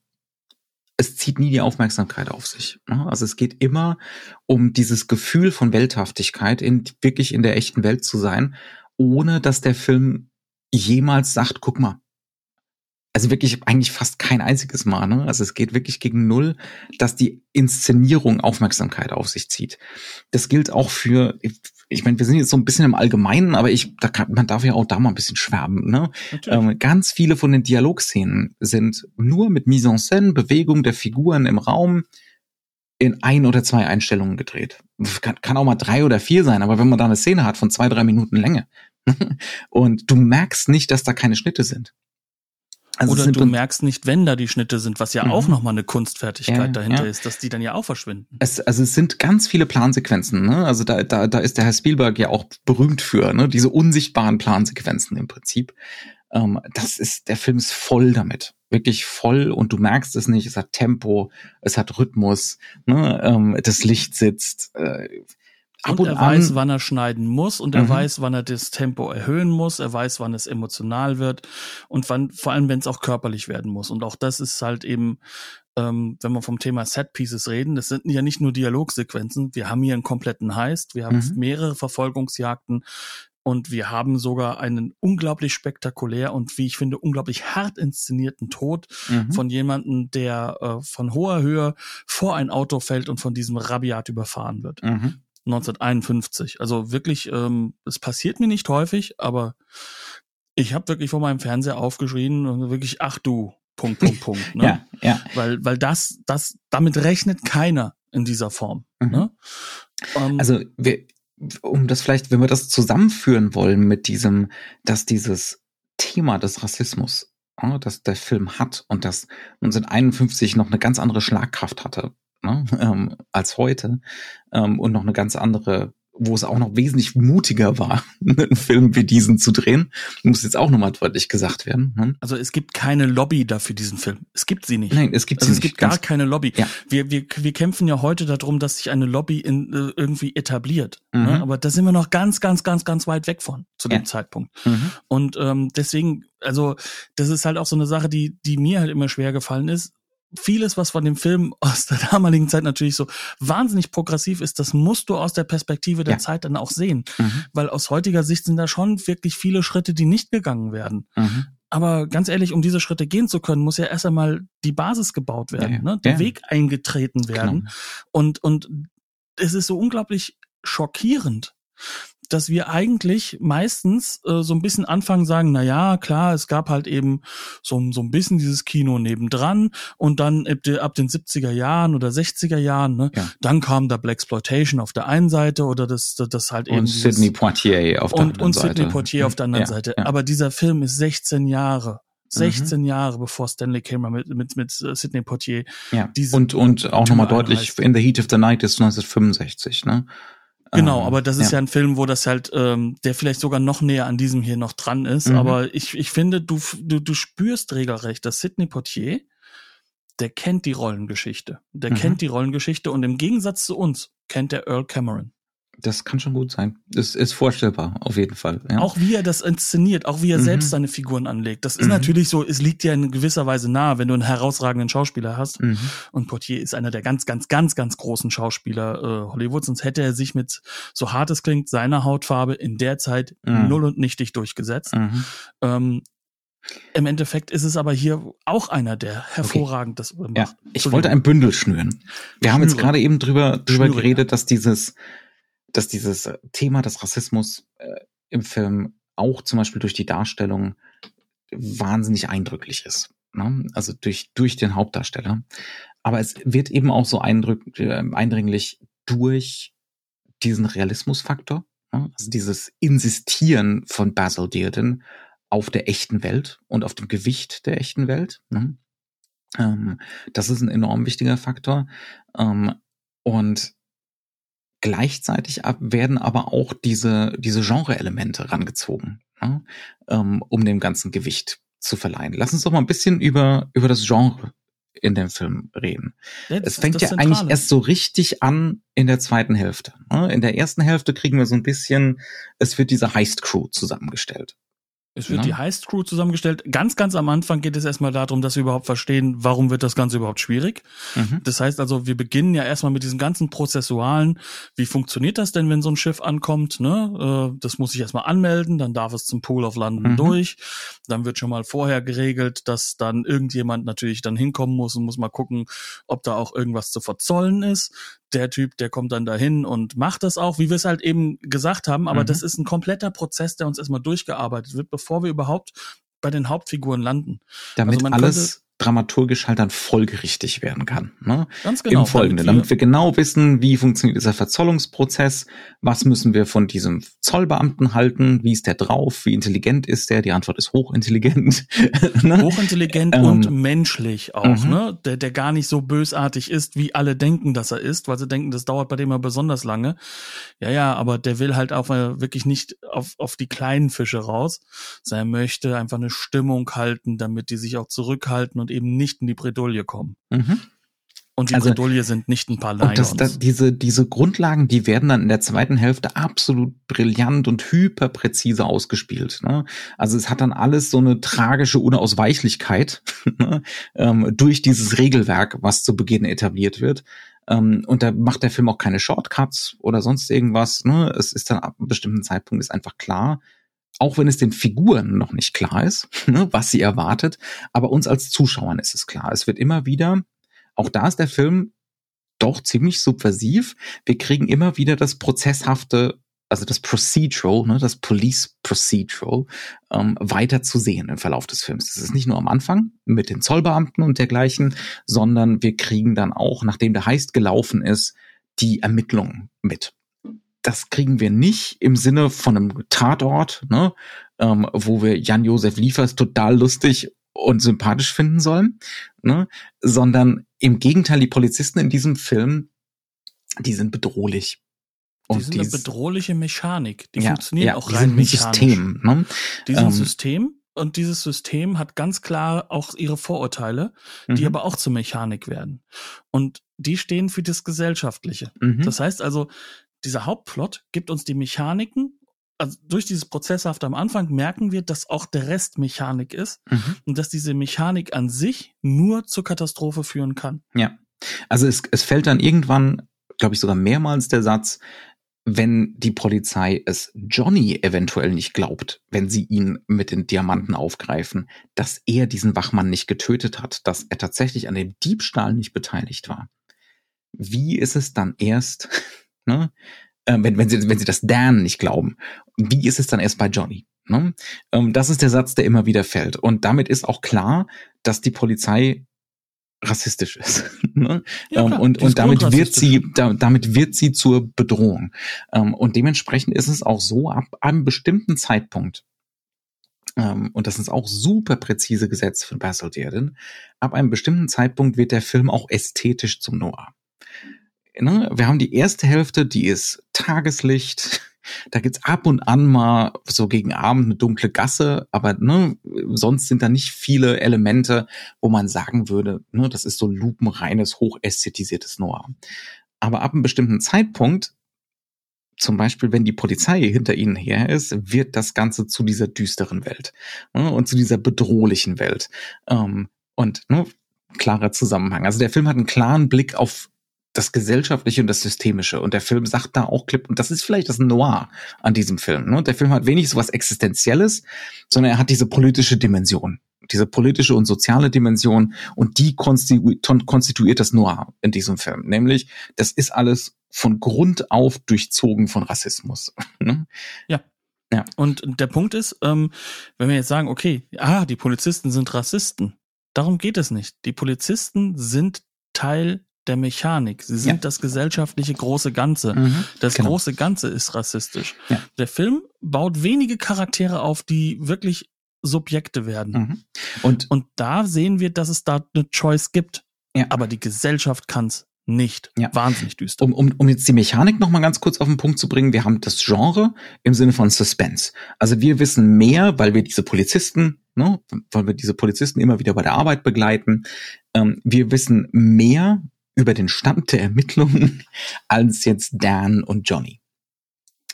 es zieht nie die Aufmerksamkeit auf sich. ne? Also es geht immer um dieses Gefühl von Welthaftigkeit, in, wirklich in der echten Welt zu sein, ohne dass der Film jemals sagt, guck mal. Also wirklich eigentlich fast kein einziges Mal. Ne? Also es geht wirklich gegen Null, dass die Inszenierung Aufmerksamkeit auf sich zieht. Das gilt auch für, ich meine, wir sind jetzt so ein bisschen im Allgemeinen, aber ich, da kann, man darf ja auch da mal ein bisschen schwärmen. Ne? Ähm, ganz viele von den Dialogszenen sind nur mit Mise en scène, Bewegung der Figuren im Raum in ein oder zwei Einstellungen gedreht. Kann, kann auch mal drei oder vier sein, aber wenn man da eine Szene hat von zwei, drei Minuten Länge und du merkst nicht, dass da keine Schnitte sind. Also Oder du merkst nicht, wenn da die Schnitte sind, was ja Mhm. auch nochmal eine Kunstfertigkeit Ja, dahinter ja. ist, dass die dann ja auch verschwinden. Es, also es sind ganz viele Plansequenzen, ne? Also da, da, da ist der Herr Spielberg ja auch berühmt für, ne? Diese unsichtbaren Plansequenzen im Prinzip. Ähm, das ist, der Film ist voll damit. Wirklich voll und du merkst es nicht. Es hat Tempo, es hat Rhythmus, ne? ähm, das Licht sitzt. Äh, ab Und und, er weiß, an. wann er schneiden muss und er Mhm. weiß, wann er das Tempo erhöhen muss, er weiß, wann es emotional wird und wann, vor allem, wenn es auch körperlich werden muss. Und auch das ist halt eben, ähm, wenn wir vom Thema Set Pieces reden, das sind ja nicht nur Dialogsequenzen, wir haben hier einen kompletten Heist, wir haben Mhm. mehrere Verfolgungsjagden und wir haben sogar einen unglaublich spektakulär und wie ich finde unglaublich hart inszenierten Tod Mhm. von jemandem, der äh, von hoher Höhe vor ein Auto fällt und von diesem Rabiat überfahren wird. Mhm. 1951. Also wirklich, ähm, es passiert mir nicht häufig, aber ich habe wirklich vor meinem Fernseher aufgeschrien und wirklich, ach du, Punkt, Punkt, Punkt. Ne? Ja, ja. Weil, weil das, das, damit rechnet keiner in dieser Form. Mhm. Ne? Ähm, Also wir, um das vielleicht, wenn wir das zusammenführen wollen mit diesem, dass dieses Thema des Rassismus, ja, das der Film hat und das 1951 noch eine ganz andere Schlagkraft hatte ne, ähm, als heute ähm, und noch eine ganz andere, wo es auch noch wesentlich mutiger war, einen Film wie diesen zu drehen, muss jetzt auch nochmal deutlich gesagt werden. Ne? also es gibt keine Lobby dafür diesen Film. Es gibt sie nicht. Nein, es gibt Also sie es nicht. gibt gar keine Lobby. Ja. Wir, wir, wir kämpfen ja heute darum, dass sich eine Lobby in, äh, irgendwie etabliert. Mhm. Ne? Aber da sind wir noch ganz, ganz, ganz, ganz weit weg von zu dem Ja. Zeitpunkt. Mhm. Und ähm, deswegen, also das ist halt auch so eine Sache, die, die mir halt immer schwer gefallen ist. Vieles, was von dem Film aus der damaligen Zeit natürlich so wahnsinnig progressiv ist, das musst du aus der Perspektive der Ja. Zeit dann auch sehen. Mhm. Weil aus heutiger Sicht sind da schon wirklich viele Schritte, die nicht gegangen werden. Mhm. Aber ganz ehrlich, um diese Schritte gehen zu können, muss ja erst einmal die Basis gebaut werden, Ja, ja. ne? der. Weg eingetreten werden. Genau. Und, und es ist so unglaublich schockierend, dass wir eigentlich meistens äh, so ein bisschen anfangen sagen, na ja, klar, es gab halt eben so, so ein bisschen dieses Kino nebendran und dann ab, den 70er Jahren oder 60er Jahren, ne, ja. dann kam da Black Exploitation auf der einen Seite oder das, das halt eben. Und Sidney Poitier auf der und, anderen und Seite. Und Sidney Poitier auf der anderen Ja, Seite. ja. Aber dieser Film ist 16 Jahre. Mhm. 16 Jahre bevor Stanley Kramer mit, mit, mit äh, Sidney Poitier Ja. Und, und auch nochmal deutlich. In the Heat of the Night ist 1965, ne? Genau, Ähm, aber das ist ja. ein Film, wo das halt, ähm, der vielleicht sogar noch näher an diesem hier noch dran ist. Mhm. Aber ich, ich finde, du, du, du spürst regelrecht, dass Sidney Poitier, der kennt die Rollengeschichte. Der Mhm. kennt die Rollengeschichte und im Gegensatz zu uns kennt der Earl Cameron. Das kann schon gut sein. Das ist vorstellbar, auf jeden Fall. Ja. Auch wie er das inszeniert, auch wie er Mhm. selbst seine Figuren anlegt. Das ist Mhm. natürlich so, es liegt ja in gewisser Weise nahe, wenn du einen herausragenden Schauspieler hast. Mhm. Und Poitier ist einer der ganz, ganz, ganz, ganz großen Schauspieler äh, Hollywoods. Sonst hätte er sich mit, so hart es klingt, seiner Hautfarbe in der Zeit Mhm. null und nichtig durchgesetzt. Mhm. Ähm, Im Endeffekt ist es aber hier auch einer, der hervorragend das macht. Ja, ich wollte ein Bündel schnüren. Wir haben jetzt Schnüre. gerade eben drüber, drüber Schnüre, geredet, dass dieses, dass dieses Thema des Rassismus äh, im Film auch zum Beispiel durch die Darstellung wahnsinnig eindrücklich ist. Ne? Also durch, durch den Hauptdarsteller. Aber es wird eben auch so eindrück, äh, eindringlich durch diesen Realismusfaktor, ne? also dieses Insistieren von Basil Dearden auf der echten Welt und auf dem Gewicht der echten Welt. Ne? Ähm, das ist ein enorm wichtiger Faktor. Ähm, und gleichzeitig werden aber auch diese, diese Genre-Elemente rangezogen, ne? ähm, um dem ganzen Gewicht zu verleihen. Lass uns doch mal ein bisschen über, über das Genre in dem Film reden. Ja, Es fängt ja Zentrale. eigentlich erst so richtig an in der zweiten Hälfte. ne? In der ersten Hälfte kriegen wir so ein bisschen, es wird diese Heist-Crew zusammengestellt. Es wird Ja. die Heist Crew zusammengestellt. Ganz, ganz am Anfang geht es erstmal darum, dass wir überhaupt verstehen, warum wird das Ganze überhaupt schwierig. Mhm. Das heißt also, wir beginnen ja erstmal mit diesem ganzen Prozessualen. Wie funktioniert das denn, wenn so ein Schiff ankommt? Ne? Äh, Das muss ich erstmal anmelden, dann darf es zum Pool of London Mhm. durch. Dann wird schon mal vorher geregelt, dass dann irgendjemand natürlich dann hinkommen muss und muss mal gucken, ob da auch irgendwas zu verzollen ist. Der Typ, der kommt dann dahin und macht das auch, wie wir es halt eben gesagt haben. Aber Mhm. das ist ein kompletter Prozess, der uns erstmal durchgearbeitet wird, bevor wir überhaupt bei den Hauptfiguren landen. Damit Also man alles dramaturgisch halt dann folgerichtig werden kann. Ne? Ganz genau. Im Folgenden, damit wir genau wissen, wie funktioniert dieser Verzollungsprozess, was müssen wir von diesem Zollbeamten halten, wie ist der drauf, wie intelligent ist der? Die Antwort ist hochintelligent. ne? hochintelligent Ähm, und menschlich auch, mhm. ne? Der, der gar nicht so bösartig ist, wie alle denken, dass er ist, weil sie denken, das dauert bei dem ja besonders lange. Ja, ja, aber der will halt auch mal wirklich nicht auf, auf die kleinen Fische raus, sondern er möchte einfach eine Stimmung halten, damit die sich auch zurückhalten und eben nicht in die Bredouille kommen. Mhm. Und die Also- Bredouille sind nicht ein paar Und das, Lions. das, diese, diese Grundlagen, die werden dann in der zweiten Hälfte absolut brillant und hyperpräzise ausgespielt. Ne? Also es hat dann alles so eine tragische Unausweichlichkeit ne? ähm, durch dieses Regelwerk, was zu Beginn etabliert wird. Ähm, und da macht der Film auch keine Shortcuts oder sonst irgendwas. Ne? Es ist dann ab einem bestimmten Zeitpunkt ist einfach klar, auch wenn es den Figuren noch nicht klar ist, ne, was sie erwartet, aber uns als Zuschauern ist es klar. Es wird immer wieder, auch da ist der Film doch ziemlich subversiv. Wir kriegen immer wieder das prozesshafte, also das Procedural, ne, das Police Procedural, ähm, weiter zu sehen im Verlauf des Films. Das ist nicht nur am Anfang mit den Zollbeamten und dergleichen, sondern wir kriegen dann auch, nachdem der Heist gelaufen ist, die Ermittlungen mit. Das kriegen wir nicht im Sinne von einem Tatort, ne, ähm, wo wir Jan-Josef Liefers total lustig und sympathisch finden sollen, ne, sondern im Gegenteil, die Polizisten in diesem Film, die sind bedrohlich. die sind eine dies- bedrohliche Mechanik. Die ja, funktionieren ja, auch die rein sind mechanisch. System. Ne? Die sind Ähm, System und dieses System hat ganz klar auch ihre Vorurteile, die Mhm. aber auch zur Mechanik werden. Und die stehen für das Gesellschaftliche. Mhm. Das heißt also, dieser Hauptplot gibt uns die Mechaniken. Also durch dieses Prozesshaft am Anfang merken wir, dass auch der Rest Mechanik ist Mhm. und dass diese Mechanik an sich nur zur Katastrophe führen kann. Ja. Also es, es fällt dann irgendwann, glaube ich, sogar mehrmals der Satz, wenn die Polizei es Johnny eventuell nicht glaubt, wenn sie ihn mit den Diamanten aufgreifen, dass er diesen Wachmann nicht getötet hat, dass er tatsächlich an dem Diebstahl nicht beteiligt war. Wie ist es dann erst, Ne? Äh, wenn, wenn, sie, wenn sie das Dan nicht glauben. Wie ist es dann erst bei Johnny? Ne? Ähm, das ist der Satz, der immer wieder fällt. Und damit ist auch klar, dass die Polizei rassistisch ist. ne? ja, ähm, und und damit wird sie da, damit wird sie zur Bedrohung. Ähm, und dementsprechend ist es auch so, ab einem bestimmten Zeitpunkt, ähm, und das ist auch super präzise gesetzt von Basil Dearden, ab einem bestimmten Zeitpunkt wird der Film auch ästhetisch zum Noir. Ne? Wir haben die erste Hälfte, die ist Tageslicht, da gibt's ab und an mal so gegen Abend eine dunkle Gasse, aber ne, sonst sind da nicht viele Elemente, wo man sagen würde, ne, das ist so lupenreines, hochästhetisiertes Noir. Aber ab einem bestimmten Zeitpunkt, zum Beispiel, wenn die Polizei hinter ihnen her ist, wird das Ganze zu dieser düsteren Welt ne, und zu dieser bedrohlichen Welt. Ähm, und ne, klarer Zusammenhang. Also der Film hat einen klaren Blick auf das Gesellschaftliche und das Systemische. Und der Film sagt da auch klipp, und das ist vielleicht das Noir an diesem Film. Ne? Der Film hat wenig so was Existenzielles, sondern er hat diese politische Dimension. Diese politische und soziale Dimension und die konstitu konstituiert das Noir in diesem Film. Nämlich, das ist alles von Grund auf durchzogen von Rassismus. Ne? Ja. Ja. Und der Punkt ist, ähm, wenn wir jetzt sagen, okay, ah, die Polizisten sind Rassisten, darum geht es nicht. Die Polizisten sind Teil der Mechanik. Sie sind ja. das gesellschaftliche große Ganze. Mhm, das genau. große Ganze ist rassistisch. Ja. Der Film baut wenige Charaktere auf, die wirklich Subjekte werden. Mhm. Und, und da sehen wir, dass es da eine Choice gibt. Ja. Aber die Gesellschaft kann es nicht. Ja. Wahnsinnig düster. Um, um, um jetzt die Mechanik noch mal ganz kurz auf den Punkt zu bringen, wir haben das Genre im Sinne von Suspense. Also wir wissen mehr, weil wir diese Polizisten, ne, weil wir diese Polizisten immer wieder bei der Arbeit begleiten. Ähm, wir wissen mehr über den Stand der Ermittlungen als jetzt Dan und Johnny.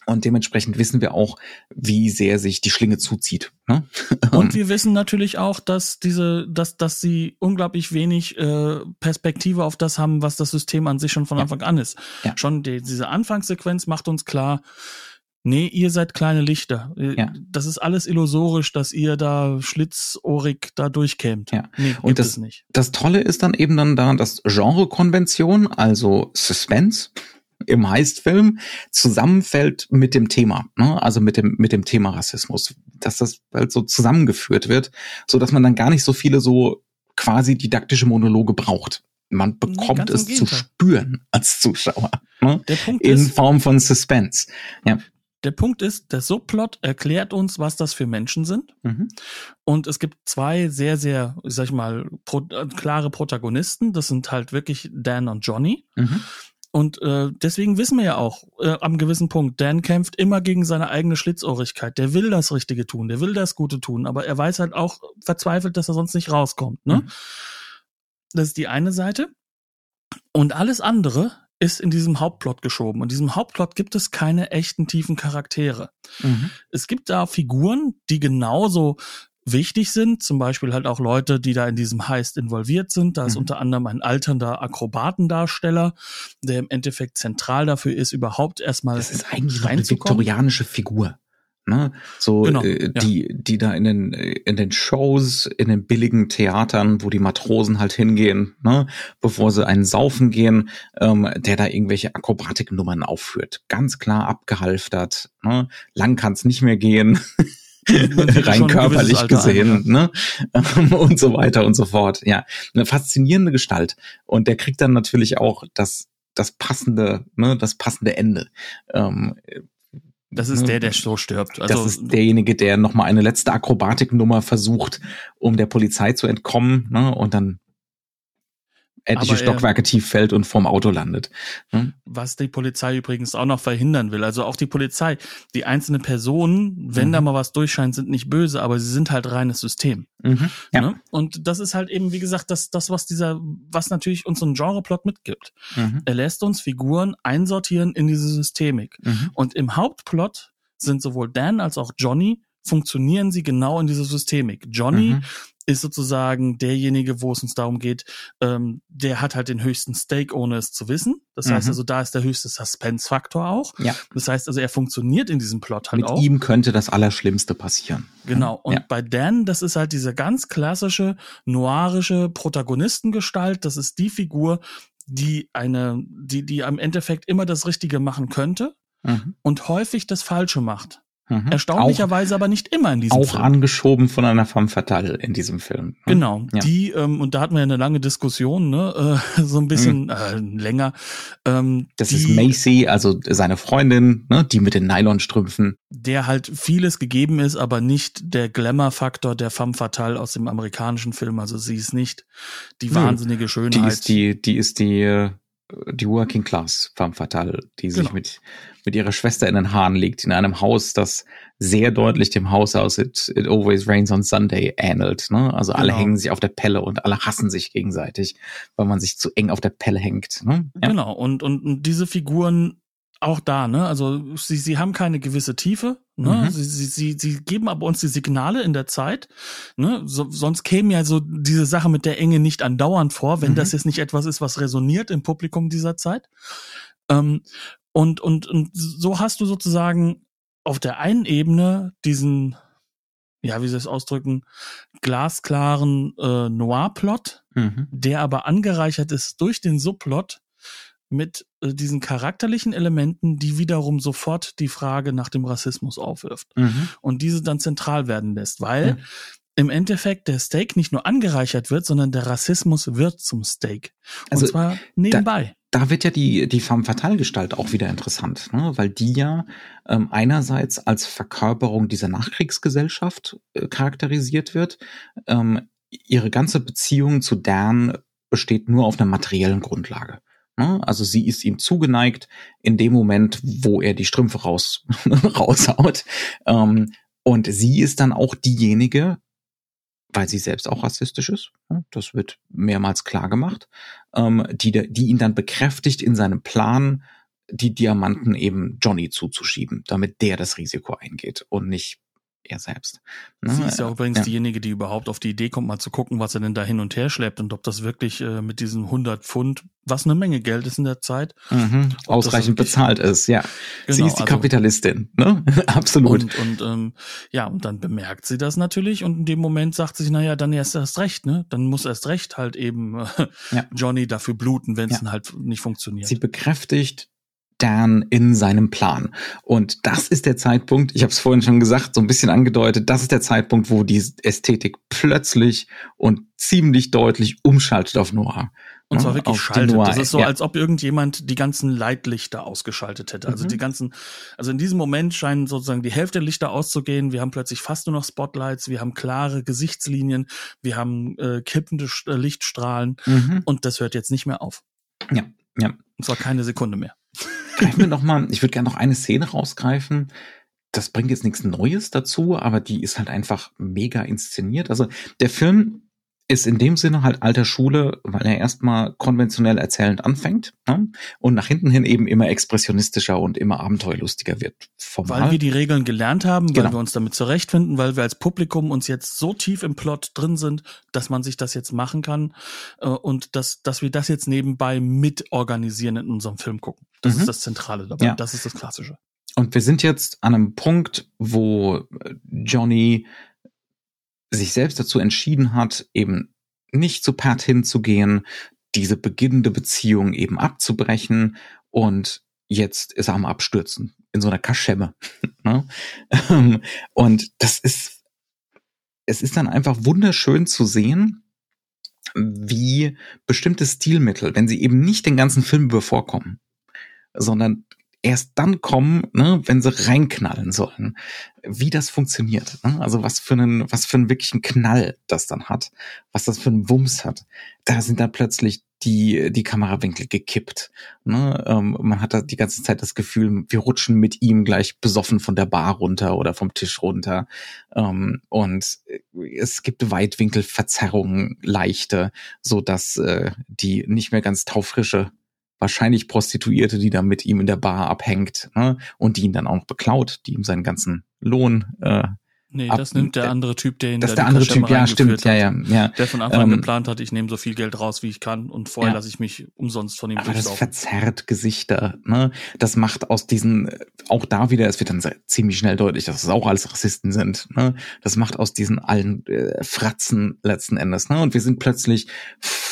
Und dementsprechend wissen wir auch, wie sehr sich die Schlinge zuzieht. Ne? Und wir wissen natürlich auch, dass diese, dass, dass sie unglaublich wenig äh, Perspektive auf das haben, was das System an sich schon von Anfang an ist. Ja. Schon die, diese Anfangssequenz macht uns klar, Nee, ihr seid kleine Lichter. Äh, ja. Das ist alles illusorisch, dass ihr da schlitzohrig da durchkämt. Ja. Nee, und das, das Tolle ist dann eben dann da, dass Genrekonvention, also Suspense, im Heistfilm zusammenfällt mit dem Thema, ne? also mit dem mit dem Thema Rassismus, dass das halt so zusammengeführt wird, so dass man dann gar nicht so viele so quasi didaktische Monologe braucht. Man bekommt nee, es zu spüren als Zuschauer ne? in ist, Form von Suspense. Ja. Der Punkt ist, der Subplot erklärt uns, was das für Menschen sind. Mhm. Und es gibt zwei sehr, sehr, ich sag mal, pro, äh, klare Protagonisten. Das sind halt wirklich Dan und Johnny. Mhm. Und äh, deswegen wissen wir ja auch, äh, am gewissen Punkt, Dan kämpft immer gegen seine eigene Schlitzohrigkeit. Der will das Richtige tun, der will das Gute tun, aber er weiß halt auch verzweifelt, dass er sonst nicht rauskommt. Ne? Mhm. Das ist die eine Seite. Und alles andere ist in diesem Hauptplot geschoben. Und in diesem Hauptplot gibt es keine echten tiefen Charaktere. Mhm. Es gibt da Figuren, die genauso wichtig sind, zum Beispiel halt auch Leute, die da in diesem Heist involviert sind. Da ist mhm. unter anderem ein alternder Akrobatendarsteller, der im Endeffekt zentral dafür ist, überhaupt erstmal Das ist eigentlich eine viktorianische Figur ne? So genau, äh, die, ja. die da in den in den Shows, in den billigen Theatern, wo die Matrosen halt hingehen, ne, bevor sie einen saufen gehen, ähm, der da irgendwelche Akrobatiknummern aufführt. Ganz klar abgehalftert, ne? Lang kann's nicht mehr gehen. rein körperlich gesehen, ne? und so weiter und so fort. Ja, eine faszinierende Gestalt. Und der kriegt dann natürlich auch das das passende, ne, das passende Ende. Ähm, das ist der, der so stirbt. Also, das ist derjenige, der nochmal eine letzte Akrobatiknummer versucht, um der Polizei zu entkommen, ne, und dann etliche Stockwerke tief fällt und vorm Auto landet. Hm? Was die Polizei übrigens auch noch verhindern will. Also auch die Polizei, die einzelnen Personen, wenn mhm. da mal was durchscheint, sind nicht böse, aber sie sind halt reines System. Mhm. Ja. Ne? Und das ist halt eben, wie gesagt, das, das, was dieser, was natürlich uns so ein Genreplot mitgibt. Mhm. Er lässt uns Figuren einsortieren in diese Systemik. Mhm. Und im Hauptplot sind sowohl Dan als auch Johnny funktionieren sie genau in dieser Systemik. Johnny mhm ist sozusagen derjenige, wo es uns darum geht, ähm, der hat halt den höchsten Stake, ohne es zu wissen. Das mhm. heißt also, da ist der höchste Suspense-Faktor auch. Ja. Das heißt also, er funktioniert in diesem Plot halt Mit auch. Mit ihm könnte das Allerschlimmste passieren. Genau. Und ja. bei Dan, das ist halt diese ganz klassische, noirische Protagonistengestalt. Das ist die Figur, die eine, die, die am Endeffekt immer das Richtige machen könnte mhm. und häufig das Falsche macht. Mhm. Erstaunlicherweise auch, aber nicht immer in diesem auch Film. Auch angeschoben von einer femme fatale in diesem Film. Ne? Genau, ja. die, ähm, und da hatten wir eine lange Diskussion, ne, äh, so ein bisschen mhm. äh, länger. Ähm, das die, ist Macy, also seine Freundin, ne, die mit den Nylonstrümpfen. Der halt vieles gegeben ist, aber nicht der Glamour-Faktor der femme fatale aus dem amerikanischen Film. Also sie ist nicht die wahnsinnige Schönheit. Die ist die, die ist die, äh, die Working Class femme fatale, die sich genau. mit mit ihrer Schwester in den Haaren liegt, in einem Haus, das sehr deutlich dem Haus aus It, It Always Rains on Sunday ähnelt. Ne? Also alle genau. hängen sich auf der Pelle und alle hassen sich gegenseitig, weil man sich zu eng auf der Pelle hängt. Ne? Ja. Genau, und, und diese Figuren auch da, ne? Also sie, sie haben keine gewisse Tiefe, ne? Mhm. Sie, sie, sie, sie geben aber uns die Signale in der Zeit, ne? So, sonst käme ja so diese Sache mit der Enge nicht andauernd vor, wenn mhm. das jetzt nicht etwas ist, was resoniert im Publikum dieser Zeit. Ähm, und, und, und so hast du sozusagen auf der einen Ebene diesen, ja, wie sie es ausdrücken, glasklaren äh, Noir-Plot, mhm. der aber angereichert ist durch den Subplot mit äh, diesen charakterlichen Elementen, die wiederum sofort die Frage nach dem Rassismus aufwirft mhm. und diese dann zentral werden lässt, weil mhm. im Endeffekt der Steak nicht nur angereichert wird, sondern der Rassismus wird zum Steak. Und also, zwar nebenbei da wird ja die, die femme fatale Gestalt auch wieder interessant, ne? weil die ja ähm, einerseits als Verkörperung dieser Nachkriegsgesellschaft äh, charakterisiert wird. Ähm, ihre ganze Beziehung zu Dan besteht nur auf einer materiellen Grundlage. Ne? Also sie ist ihm zugeneigt in dem Moment, wo er die Strümpfe raus, raushaut. Ähm, und sie ist dann auch diejenige, weil sie selbst auch rassistisch ist. Das wird mehrmals klar gemacht, ähm, die, die ihn dann bekräftigt in seinem Plan, die Diamanten eben Johnny zuzuschieben, damit der das Risiko eingeht und nicht er selbst. Ne? Sie ist ja übrigens ja. diejenige, die überhaupt auf die Idee kommt, mal zu gucken, was er denn da hin und her schleppt und ob das wirklich äh, mit diesen 100 Pfund, was eine Menge Geld ist in der Zeit, mhm. ausreichend bezahlt ist. Ja, genau, sie ist die also, Kapitalistin, ne? Absolut. Und, und ähm, ja, und dann bemerkt sie das natürlich und in dem Moment sagt sie sich, naja, dann erst erst recht, ne? Dann muss erst recht halt eben äh, ja. Johnny dafür bluten, wenn es ja. halt nicht funktioniert. Sie bekräftigt Dan in seinem Plan. Und das ist der Zeitpunkt, ich habe es vorhin schon gesagt, so ein bisschen angedeutet, das ist der Zeitpunkt, wo die Ästhetik plötzlich und ziemlich deutlich umschaltet auf Noir. Und zwar wirklich schaltet. Das ist so, ja. als ob irgendjemand die ganzen Leitlichter ausgeschaltet hätte. Also mhm. die ganzen, also in diesem Moment scheinen sozusagen die Hälfte der Lichter auszugehen. Wir haben plötzlich fast nur noch Spotlights, wir haben klare Gesichtslinien, wir haben äh, kippende äh, Lichtstrahlen mhm. und das hört jetzt nicht mehr auf. Ja, ja. Und zwar keine Sekunde mehr. Greifen wir noch mal, ich würde gerne noch eine Szene rausgreifen. Das bringt jetzt nichts Neues dazu, aber die ist halt einfach mega inszeniert. Also der Film ist in dem Sinne halt alter Schule, weil er erstmal konventionell erzählend anfängt ne? und nach hinten hin eben immer expressionistischer und immer abenteuerlustiger wird. Formal. Weil wir die Regeln gelernt haben, weil genau. wir uns damit zurechtfinden, weil wir als Publikum uns jetzt so tief im Plot drin sind, dass man sich das jetzt machen kann äh, und dass, dass wir das jetzt nebenbei mitorganisieren in unserem Film gucken. Das mhm. ist das Zentrale dabei. Ja. Das ist das Klassische. Und wir sind jetzt an einem Punkt, wo Johnny sich selbst dazu entschieden hat, eben nicht zu Pat hinzugehen, diese beginnende Beziehung eben abzubrechen und jetzt ist er am Abstürzen in so einer Kaschemme. Ne? Ähm, und das ist, es ist dann einfach wunderschön zu sehen, wie bestimmte Stilmittel, wenn sie eben nicht den ganzen Film über vorkommen, sondern erst dann kommen, ne, wenn sie reinknallen sollen. Wie das funktioniert. Ne? Also was für einen, was für einen wirklichen Knall das dann hat, was das für einen Wumms hat. Da sind dann plötzlich die, die Kamerawinkel gekippt. Ne? Ähm, man hat da die ganze Zeit das Gefühl, wir rutschen mit ihm gleich besoffen von der Bar runter oder vom Tisch runter. Ähm, und es gibt Weitwinkelverzerrungen, leichte, so dass äh, die nicht mehr ganz taufrische wahrscheinlich Prostituierte, die da mit ihm in der Bar abhängt ne? und die ihn dann auch noch beklaut, die ihm seinen ganzen Lohn äh, Nee, ab, das nimmt der andere Typ, der ihn das da der andere Typ, ja, stimmt, ja, ja, ja. Der von Anfang an ähm, geplant hat, ich nehme so viel Geld raus, wie ich kann und vorher ja. lasse ich mich umsonst von ihm Aber das verzerrt Gesichter, ne? Das macht aus diesen, auch da wieder, es wird dann ziemlich schnell deutlich, dass es auch alles Rassisten sind, ne? Das macht aus diesen allen äh, Fratzen letzten Endes, ne? Und wir sind plötzlich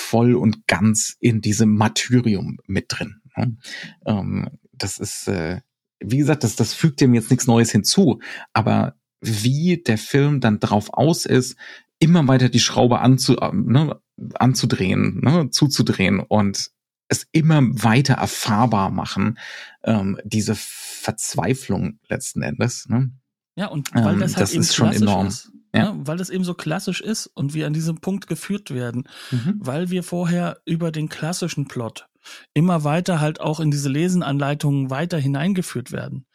voll und ganz in diesem Martyrium mit drin. Ne? Ähm, das ist, äh, wie gesagt, das, das fügt dem jetzt nichts Neues hinzu, aber wie der Film dann drauf aus ist, immer weiter die Schraube anzu, ne, anzudrehen, ne, zuzudrehen und es immer weiter erfahrbar machen, ähm, diese Verzweiflung letzten Endes. Ne? Ja, und weil Ähm, das halt das ist schon enorm. ist. Ja. Ne? Weil das eben so klassisch ist und wir an diesem Punkt geführt werden, Mhm. weil wir vorher über den klassischen Plot immer weiter halt auch in diese Lesenanleitungen weiter hineingeführt werden,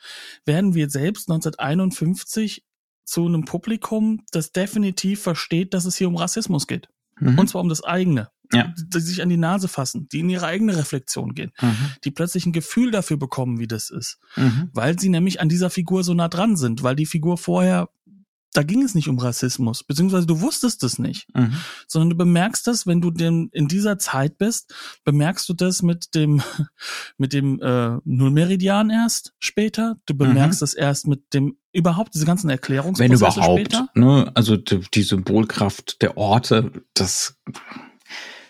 werden wir selbst 1951 zu einem Publikum, das definitiv versteht, dass es hier um Rassismus geht. Mhm. Und zwar um das eigene. Ja. Die sich an die Nase fassen, die in ihre eigene Reflexion gehen, Mhm. die plötzlich ein Gefühl dafür bekommen, wie das ist. Mhm. Weil sie nämlich an dieser Figur so nah dran sind, weil die Figur vorher, da ging es nicht um Rassismus, beziehungsweise du wusstest es nicht, Mhm. sondern du bemerkst das, wenn du denn in dieser Zeit bist, bemerkst du das mit dem, mit dem äh, Nullmeridian erst später, du bemerkst das erst mit dem, überhaupt diese ganzen Wenn Erklärungsprozesse überhaupt. später. Ne? Also die, die Symbolkraft der Orte, das,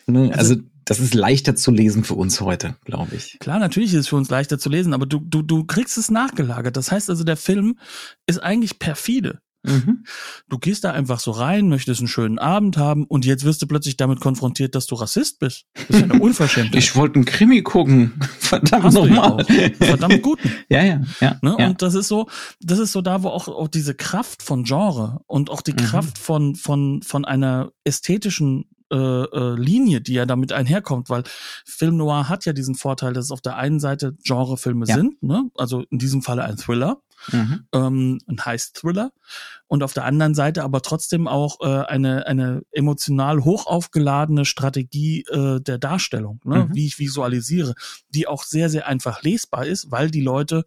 ne? also, das ist leichter zu lesen für uns heute, glaube ich. Klar, natürlich ist es für uns leichter zu lesen, aber du, du, du kriegst es nachgelagert. Das heißt also, der Film ist eigentlich perfide. Mhm. Du gehst da einfach so rein, möchtest einen schönen Abend haben und jetzt wirst du plötzlich damit konfrontiert, dass du Rassist bist. Das ist ja eine Unverschämtheit. Ich wollte einen Krimi gucken. Verdammt nochmal. Verdammt guten. Ja, ja, ja. Ne? ja. Und das ist so, das ist so da, wo auch, auch diese Kraft von Genre und auch die Mhm. Kraft von, von, von einer ästhetischen äh, äh, Linie, die ja damit einherkommt, weil Film Noir hat ja diesen Vorteil, dass es auf der einen Seite Genrefilme Ja. sind, ne? also in diesem Falle ein Thriller, Mhm. ähm, ein Heist-Thriller und auf der anderen Seite aber trotzdem auch äh, eine, eine emotional hoch aufgeladene Strategie äh, der Darstellung, ne? Mhm. wie ich visualisiere, die auch sehr, sehr einfach lesbar ist, weil die Leute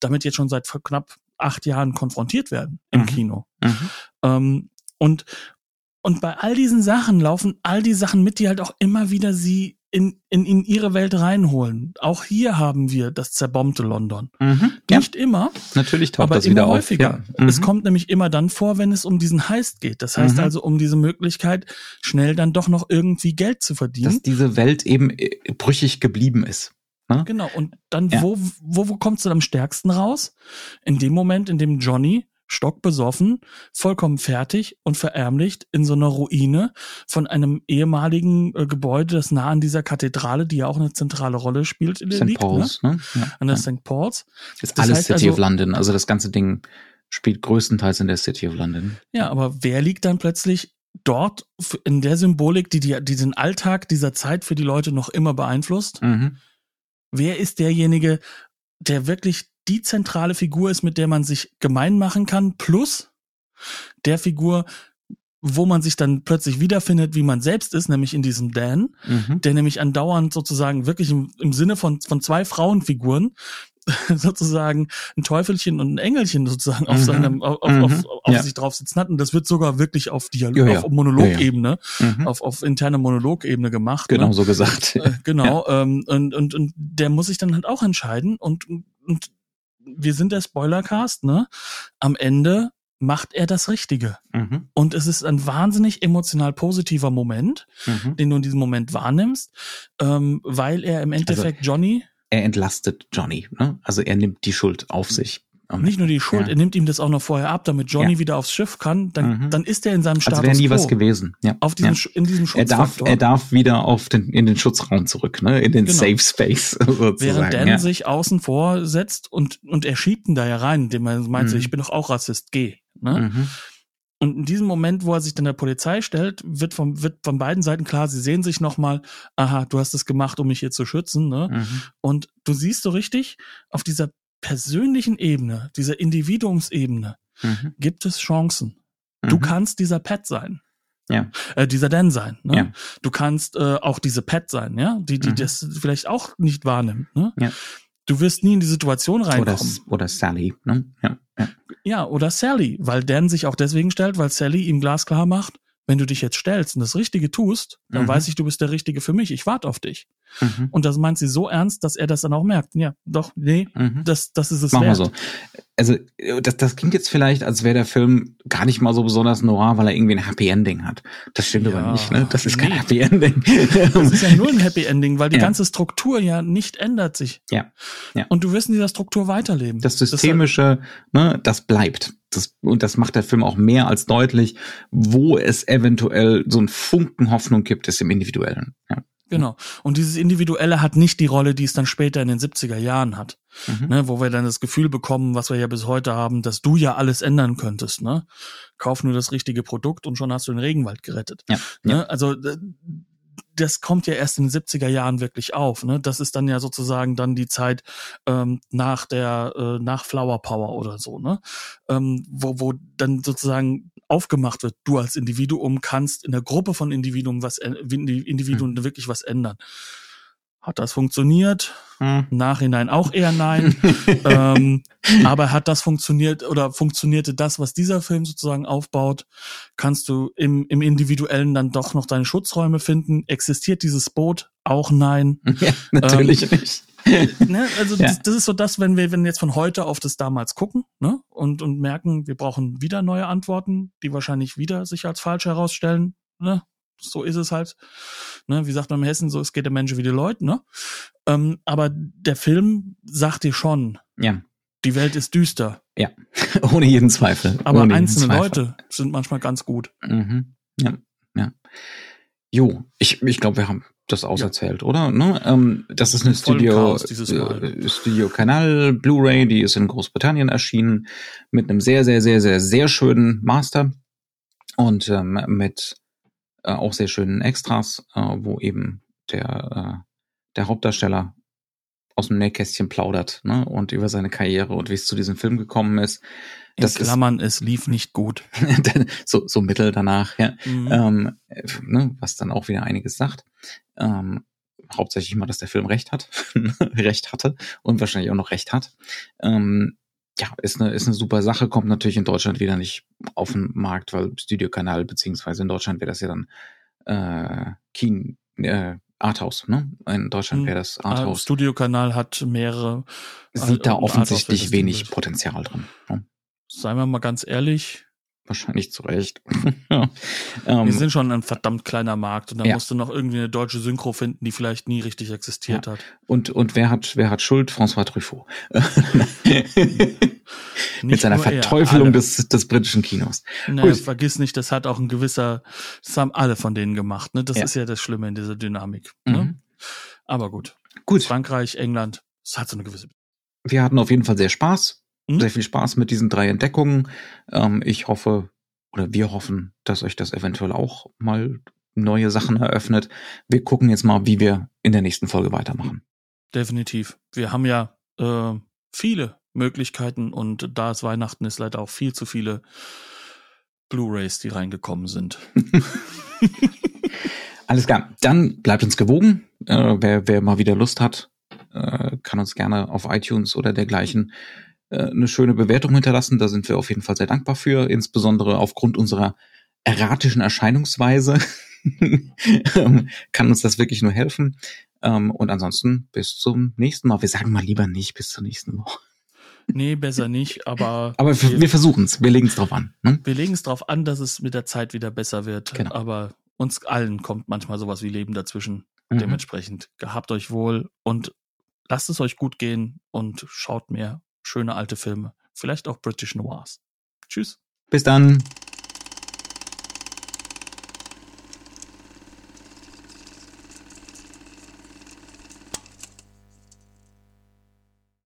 damit jetzt schon seit knapp acht Jahren konfrontiert werden im Mhm. Kino. Mhm. Ähm, und, und bei all diesen Sachen laufen all die Sachen mit, die halt auch immer wieder sie in, in, in ihre Welt reinholen. Auch hier haben wir das zerbombte London. Mhm. Ja, Nicht immer, natürlich taucht aber das immer wieder auf. häufiger. Ja. Es Mhm. kommt nämlich immer dann vor, wenn es um diesen Heist geht. Das heißt Mhm. also um diese Möglichkeit, schnell dann doch noch irgendwie Geld zu verdienen. Dass diese Welt eben äh, brüchig geblieben ist. Ne? Genau, und dann, Ja. wo, wo, wo kommst du am stärksten raus? In dem Moment, in dem Johnny, stockbesoffen, vollkommen fertig und verärmlicht in so einer Ruine von einem ehemaligen äh, Gebäude, das nah an dieser Kathedrale, die ja auch eine zentrale Rolle spielt, St. liegt, Pauls. Ne? Ja. Ne? An der ja. St. Paul's. Ist Das alles City also- of London. Also das ganze Ding spielt größtenteils in der City of London. Ja, aber wer liegt dann plötzlich dort in der Symbolik, die, die, die den Alltag dieser Zeit für die Leute noch immer beeinflusst? Mhm. Wer ist derjenige, der wirklich die zentrale Figur ist, mit der man sich gemein machen kann, plus der Figur, wo man sich dann plötzlich wiederfindet, wie man selbst ist, nämlich in diesem Dan, Mhm. der nämlich andauernd sozusagen wirklich im, im Sinne von, von zwei Frauenfiguren sozusagen ein Teufelchen und ein Engelchen sozusagen auf Mhm. seinem auf, auf, Mhm. auf, auf Ja. sich drauf sitzen hat und das wird sogar wirklich auf Dialog Ja, ja. auf Monologebene Mhm. auf auf interne Monologebene gemacht Genau ne? so gesagt. Äh, genau ähm, und, und und der muss sich dann halt auch entscheiden und und wir sind der Spoilercast ne am Ende macht er das Richtige Mhm. und es ist ein wahnsinnig emotional positiver Moment Mhm. den du in diesem Moment wahrnimmst ähm, weil er im Also Endeffekt Johnny Er entlastet Johnny. Ne? Also er nimmt die Schuld auf sich. Am nicht nur die Schuld, Ja. er nimmt ihm das auch noch vorher ab, damit Johnny Ja. wieder aufs Schiff kann. Dann, Mhm. dann ist er in seinem Status Als wäre nie was gewesen. Ja. Auf diesem, ja. In diesem Er darf, Schutzfaktor. er darf wieder auf den, in den Schutzraum zurück, ne? in den Genau. Safe Space sozusagen. Während Dan sich außen vor setzt und, und er schiebt ihn da ja rein, indem er meint, Mhm. ich bin doch auch Rassist, geh. Ne? Mhm. Und in diesem Moment, wo er sich dann der Polizei stellt, wird von, wird von beiden Seiten klar, sie sehen sich nochmal, aha, du hast es gemacht, um mich hier zu schützen. Ne? Mhm. Und du siehst so richtig, auf dieser persönlichen Ebene, dieser Individuumsebene, Mhm. gibt es Chancen. Du Mhm. kannst dieser Pet sein. Ja. Äh, dieser Dan sein. Ne? Ja. Du kannst äh, auch diese Pet sein, ja, die, die Mhm. das vielleicht auch nicht wahrnimmt. Ne? Ja. Du wirst nie in die Situation Oder, reinkommen. oder Sally. Ne? Ja. Ja. Ja, oder Sally, weil Dan sich auch deswegen stellt, weil Sally ihm glasklar macht, wenn du dich jetzt stellst und das Richtige tust, dann Mhm. weiß ich, du bist der Richtige für mich. Ich warte auf dich. Mhm. Und das meint sie so ernst, dass er das dann auch merkt. Ja, doch, nee, Mhm. das, das ist es Machen wir wert. so. also das, das klingt jetzt vielleicht, als wäre der Film gar nicht mal so besonders noir, weil er irgendwie ein Happy Ending hat. Das stimmt ja, aber nicht, ne? Das ist nee. kein Happy Ending. Das ist ja nur ein Happy Ending, weil die ja. ganze Struktur ja nicht ändert sich. Ja. ja. Und du wirst in dieser Struktur weiterleben. Das Systemische, das, ne, das bleibt. Das, und das macht der Film auch mehr als deutlich, wo es eventuell so ein Funken Hoffnung gibt, ist im Individuellen. Ja. Genau. Und dieses Individuelle hat nicht die Rolle, die es dann später in den 70er Jahren hat. Mhm. Ne, wo wir dann das Gefühl bekommen, was wir ja bis heute haben, dass du ja alles ändern könntest. Ne? Kauf nur das richtige Produkt und schon hast du den Regenwald gerettet. Ja. Ne? Ja. Also das kommt ja erst in den 70er Jahren wirklich auf. Ne? Das ist dann ja sozusagen dann die Zeit ähm, nach der äh, nach Flower Power oder so, ne? Ähm, wo, wo dann sozusagen aufgemacht wird, du als Individuum kannst in der Gruppe von Individuen was Individuen hm. wirklich was ändern. Hat das funktioniert? Hm. Nachhinein auch eher nein. ähm, aber hat das funktioniert oder funktionierte das, was dieser Film sozusagen aufbaut? Kannst du im, im Individuellen dann doch noch deine Schutzräume finden? Existiert dieses Boot? Auch nein. Ja, natürlich ähm, nicht. ne, also ja. das, das, ist so das, wenn wir, wenn wir jetzt von heute auf das damals gucken, ne, und, und merken, wir brauchen wieder neue Antworten, die wahrscheinlich wieder sich als falsch herausstellen, ne, so ist es halt. Ne, wie sagt man im Hessen, so es geht der Mensch wie die Leute, ne? Ähm, aber der Film sagt dir schon, ja. die Welt ist düster. Ja, ohne jeden Zweifel. Aber ohne einzelne Leute sind manchmal ganz gut. Mhm. Ja, ja. Jo, ich, ich glaube, wir haben das auserzählt, ja. oder? Ne? Ähm, das ist eine Studio, äh, Studio Kanal Blu-ray, die ist in Großbritannien erschienen mit einem sehr, sehr, sehr, sehr, sehr schönen Master und ähm, mit äh, auch sehr schönen Extras, äh, wo eben der, äh, der Hauptdarsteller aus dem Nähkästchen plaudert ne? und über seine Karriere und wie es zu diesem Film gekommen ist. Das In Klammern, ist, es lief nicht gut. so, so mittel danach, ja. Mhm. Ähm, ne, was dann auch wieder einiges sagt. Ähm, hauptsächlich mal, dass der Film recht hat, recht hatte und wahrscheinlich auch noch recht hat. Ähm, ja, ist eine, ist eine super Sache, kommt natürlich in Deutschland wieder nicht auf den Markt, weil Studiokanal, beziehungsweise in Deutschland wäre das ja dann äh, Keen, äh, Arthouse, ne? In Deutschland hm. wäre das Arthouse. Studiokanal hat mehrere. Sieht da offensichtlich wenig Potenzial drin. Ne? Seien wir mal ganz ehrlich, Wahrscheinlich zu Recht. ja. ähm, wir sind schon ein verdammt kleiner Markt und da ja. musst du noch irgendwie eine deutsche Synchro finden, die vielleicht nie richtig existiert ja. hat. Und, und wer hat, wer hat Schuld? François Truffaut. Mit seiner Verteufelung des, des britischen Kinos. Naja, vergiss nicht, das hat auch ein gewisser, das haben alle von denen gemacht, ne? Das ist ja das Schlimme in dieser Dynamik. Ne? Mhm. Aber gut. Gut. Frankreich, England, es hat so eine gewisse. Wir hatten auf jeden Fall sehr Spaß mhm. sehr viel Spaß mit diesen drei Entdeckungen. Ähm, ich hoffe, oder wir hoffen, dass euch das eventuell auch mal neue Sachen eröffnet. Wir gucken jetzt mal, wie wir in der nächsten Folge weitermachen. Definitiv. Wir haben ja äh, viele Möglichkeiten und da es Weihnachten ist, leider auch viel zu viele Blu-rays, die reingekommen sind. Alles klar. Dann bleibt uns gewogen. Äh, wer, wer mal wieder Lust hat, äh, kann uns gerne auf iTunes oder dergleichen eine schöne Bewertung hinterlassen. Da sind wir auf jeden Fall sehr dankbar für, insbesondere aufgrund unserer erratischen Erscheinungsweise ähm, kann uns das wirklich nur helfen. Ähm, und ansonsten bis zum nächsten Mal. Wir sagen mal lieber nicht bis zur nächsten Woche. Nee, besser nicht, aber. Aber wir, wir versuchen es, wir legen es drauf an. Ne? Wir legen es drauf an, dass es mit der Zeit wieder besser wird. Genau. Aber uns allen kommt manchmal sowas wie Leben dazwischen. Mhm. Dementsprechend gehabt euch wohl und lasst es euch gut gehen und schaut mehr schöne alte Filme. Vielleicht auch British Noirs. Tschüss. Bis dann.